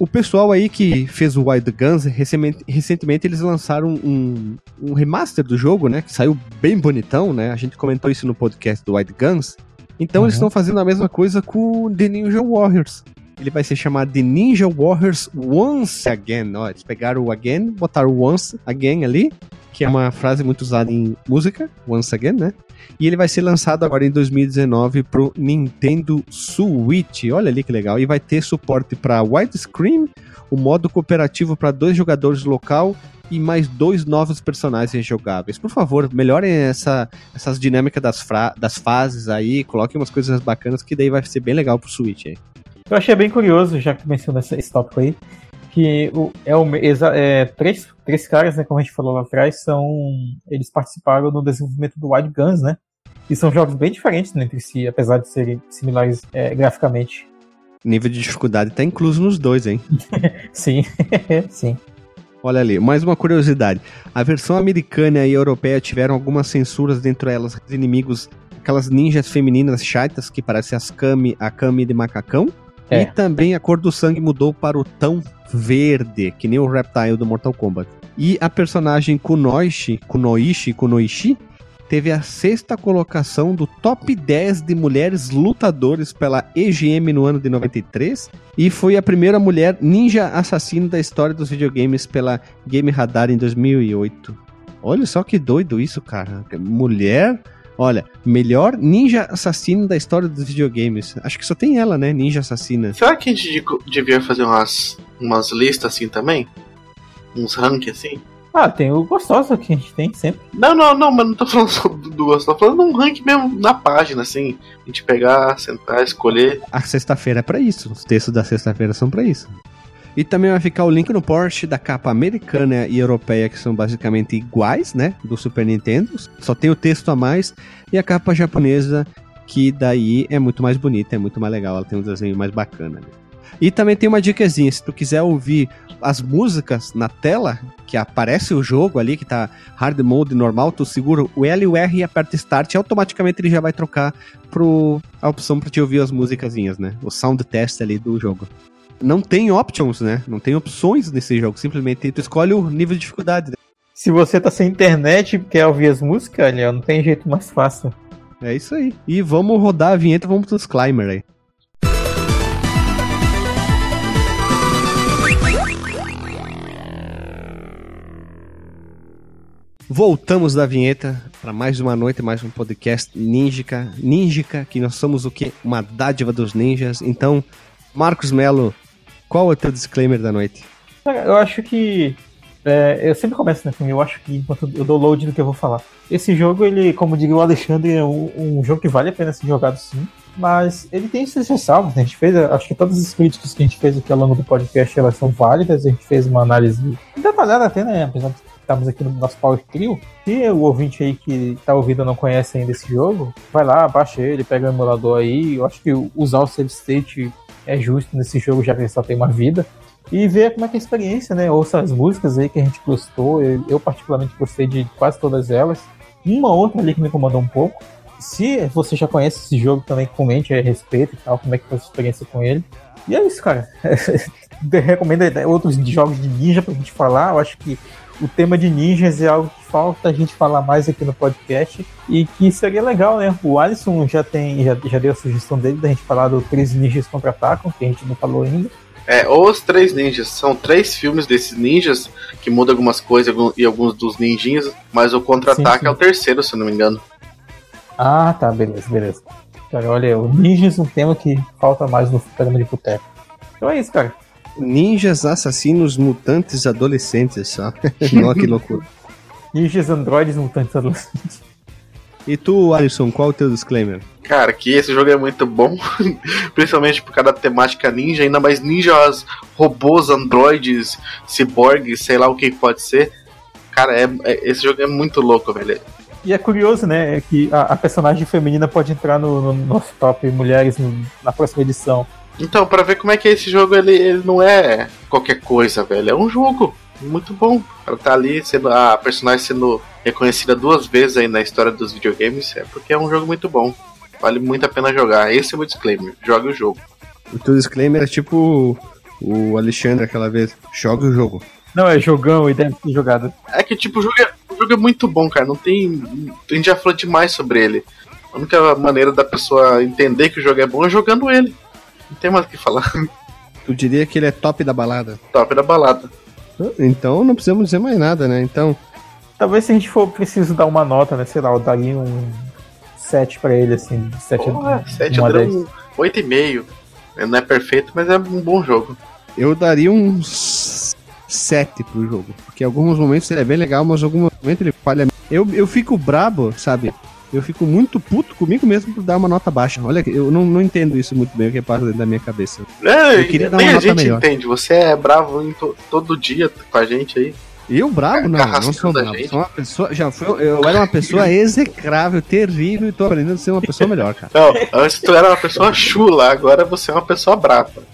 O pessoal aí que fez o Wild Guns, recentemente, recentemente eles lançaram um, um, remaster do jogo, né? Que saiu bem bonitão, né? A gente comentou isso no podcast do Wild Guns. Então uhum. eles estão fazendo a mesma coisa com The Ninja Warriors. Ele vai ser chamado The Ninja Warriors Once Again. Ó, eles pegaram o Again, botaram o Once Again ali. que é uma frase muito usada em música, once again, né? E ele vai ser lançado agora em 2019 pro Nintendo Switch. Olha ali que legal. E vai ter suporte para widescreen, o modo cooperativo para dois jogadores local e mais dois novos personagens jogáveis. Por favor, melhorem essa, essas dinâmicas das, das fases aí, coloquem umas coisas bacanas que daí vai ser bem legal pro Switch aí. Eu achei bem curioso, já que mencionou esse tópico aí, que o, é, o, é, três, três caras, né, como a gente falou lá atrás, são eles participaram no desenvolvimento do Wild Guns, né? E são jogos bem diferentes né, entre si, apesar de serem similares é, graficamente. Nível de dificuldade tá incluso nos dois, hein? sim, sim. Olha ali, mais uma curiosidade. A versão americana e europeia tiveram algumas censuras dentro delas, inimigos, aquelas ninjas femininas chatas que parecem as Kami, a Kami de macacão. É. E também a cor do sangue mudou para o tão verde, que nem o Reptile do Mortal Kombat. E a personagem Kunoichi, Kunoichi, Kunoichi, teve a sexta colocação do top 10 de mulheres lutadores pela EGM no ano de 93 e foi a primeira mulher ninja assassino da história dos videogames pela Game Radar em 2008. Olha só que doido isso, cara. Mulher, olha, melhor ninja assassino da história dos videogames. Acho que só tem ela, né? Ninja assassina. Será que a gente devia fazer umas, umas listas assim também? Uns rankings assim? Ah, tem o gostoso que a gente tem sempre. Não, não, não, mas não tô falando só do, do gostoso, tô falando um rank mesmo na página, assim. A gente pegar, sentar, escolher. A sexta-feira é pra isso. Os textos da sexta-feira são pra isso. E também vai ficar o link no Porsche da capa americana e europeia, que são basicamente iguais, né? Do Super Nintendo. Só tem o texto a mais. E a capa japonesa, que daí é muito mais bonita, é muito mais legal. Ela tem um desenho mais bacana. Né? E também tem uma dicasinha, se tu quiser ouvir as músicas na tela, que aparece o jogo ali, que tá hard mode normal, tu segura o L e o R e aperta start, e automaticamente ele já vai trocar pro a opção para te ouvir as musicazinhas, né? O sound test ali do jogo. Não tem options, né? Não tem opções nesse jogo, simplesmente tu escolhe o nível de dificuldade. Né? Se você tá sem internet e quer ouvir as músicas, ali, não tem jeito mais fácil. É isso aí. E vamos rodar a vinheta, vamos pros climbers aí. Voltamos da vinheta para mais uma noite, mais um podcast Ninjica, Ninjica, que nós somos o que? Uma dádiva dos ninjas. Então, Marcos Melo, qual é o teu disclaimer da noite? Eu acho que é, eu sempre começo né, eu acho que enquanto eu dou load do que eu vou falar. Esse jogo, ele, como diria o Alexandre, é um, um jogo que vale a pena ser jogado sim, mas ele tem seus ressalvos. Né? A gente fez, acho que todas as críticas que a gente fez aqui ao longo do podcast elas são válidas. A gente fez uma análise detalhada até, né? Apesar de estamos aqui no nosso Power Trio. Se o ouvinte aí que está ouvindo não conhece ainda esse jogo, vai lá, baixa ele, pega o emulador aí. Eu acho que usar o save state é justo nesse jogo, já que ele só tem uma vida. E ver como é que é a experiência, né? Ouça as músicas aí que a gente gostou. Eu, eu particularmente gostei de quase todas elas. Uma outra ali que me incomodou um pouco. Se você já conhece esse jogo também, comente a respeito e tal, como é que foi a sua experiência com ele. E é isso, cara. Recomendo outros jogos de ninja pra gente falar. Eu acho que o tema de ninjas é algo que falta a gente falar mais aqui no podcast e que seria legal, né? O Alisson já tem, já, já deu a sugestão dele da gente falar do Três Ninjas Contra-Atacam, que a gente não falou ainda. É, Os Três Ninjas. São três filmes desses ninjas que mudam algumas coisas e alguns dos ninjinhas, mas o Contra-Ataque é o terceiro, se eu não me engano. Ah, tá, beleza, beleza. Cara, olha, o Ninjas é um tema que falta mais no programa de boteco. Então é isso, cara. Ninjas assassinos mutantes adolescentes, só. Nossa, que loucura. Ninjas androides mutantes adolescentes. E tu, Alisson, qual é o teu disclaimer? Cara, que esse jogo é muito bom, principalmente por causa da temática ninja, ainda mais ninjas, robôs, androides, ciborgues, sei lá o que pode ser. Cara, é, é, esse jogo é muito louco, velho. E é curioso, né, é que a, a personagem feminina pode entrar no, no nosso top mulheres no, na próxima edição. Então, para ver como é que é esse jogo, ele, ele não é qualquer coisa, velho. É um jogo muito bom. Ela tá ali sendo a personagem sendo reconhecida duas vezes aí na história dos videogames, é porque é um jogo muito bom. Vale muito a pena jogar. Esse é o meu disclaimer. Jogue o jogo. O teu disclaimer é tipo o Alexandre aquela vez. Joga o jogo. Não, é jogão e deve ser jogado. É que tipo, o jogo é, o jogo é muito bom, cara. Não tem. A gente já falou demais sobre ele. A única maneira da pessoa entender que o jogo é bom é jogando ele. Não tem mais o que falar. Tu diria que ele é top da balada? Top da balada. Então não precisamos dizer mais nada, né? Então, Talvez se a gente for preciso dar uma nota, né? Sei lá, eu daria um 7 pra ele, assim. 7 Porra, 7 eu daria um 8,5. Não é perfeito, mas é um bom jogo. Eu daria um 7 pro jogo. Porque em alguns momentos ele é bem legal, mas em alguns momentos ele falha. Eu, eu fico brabo, sabe? Eu fico muito puto comigo mesmo por dar uma nota baixa. Olha, eu não, não entendo isso muito bem, o que passa dentro da minha cabeça. É, eu queria dar uma nota a gente melhor. entende. Você é bravo to, todo dia com a gente aí. Eu bravo? Não, não sou bravo. Sou uma pessoa, já fui, eu era uma pessoa execrável, terrível e tô aprendendo a ser uma pessoa melhor, cara. Não, antes tu era uma pessoa chula, agora você é uma pessoa brava.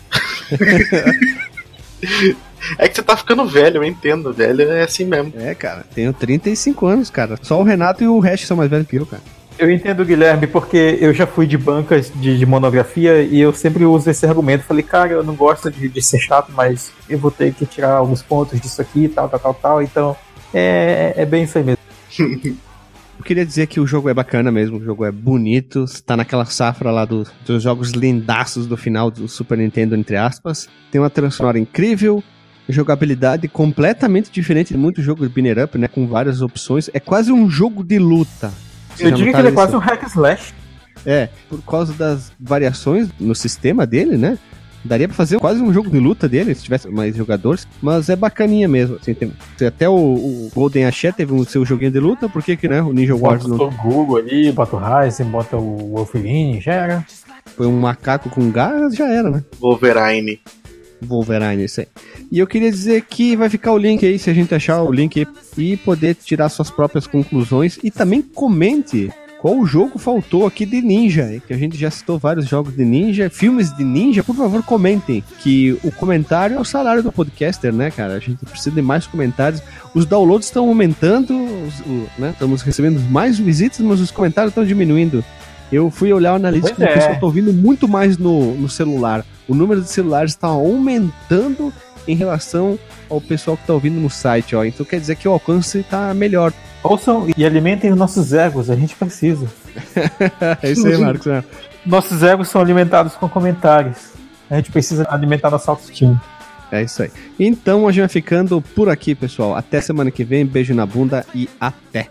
É que você tá ficando velho, eu entendo. Velho é assim mesmo. É, cara. Tenho 35 anos, cara. Só o Renato e o resto são mais velhos que eu, cara. Eu entendo, Guilherme, porque eu já fui de bancas de, de, monografia e eu sempre uso esse argumento. Falei, cara, eu não gosto de, de, ser chato, mas eu vou ter que tirar alguns pontos disso aqui, tal, tal, tal, tal. Então, é, é bem isso aí mesmo. eu queria dizer que o jogo é bacana mesmo, o jogo é bonito, está naquela safra lá do, dos jogos lindaços do final do Super Nintendo, entre aspas. Tem uma trilha sonora incrível, jogabilidade completamente diferente de muitos jogos de binner up, né? Com várias opções. É quase um jogo de luta. Eu diria que ele é quase um hack slash. É, por causa das variações no sistema dele, né? Daria pra fazer quase um jogo de luta dele, se tivesse mais jogadores, mas é bacaninha mesmo. Assim, tem, até o, o Golden Axé teve o seu joguinho de luta, por que que, né, o Ninja Wars não... o Google ali, bota o Ryzen, bota o Wolverine, já era. Foi um macaco com garras, já era, né? Wolverine. Wolverine, isso aí. E eu queria dizer que vai ficar o link aí, se a gente achar o link e poder tirar suas próprias conclusões. E também comente qual jogo faltou aqui de ninja, que a gente já citou vários jogos de ninja, filmes de ninja, por favor comentem, que o comentário é o salário do podcaster, né, cara? A gente precisa de mais comentários. Os downloads estão aumentando, os, o, né? Estamos recebendo mais visitas, mas os comentários estão diminuindo. Eu fui olhar o analítico e o pessoal tá ouvindo muito mais no, no celular. O número de celulares está aumentando em relação ao pessoal que está ouvindo no site, ó. Então quer dizer que o alcance está melhor. Ouçam e alimentem os nossos egos, a gente precisa. é isso aí, Marcos. Né? Nossos egos são alimentados com comentários. A gente precisa alimentar nossa autoestima. É isso aí. Então a gente vai ficando por aqui, pessoal. Até semana que vem. Beijo na bunda e até.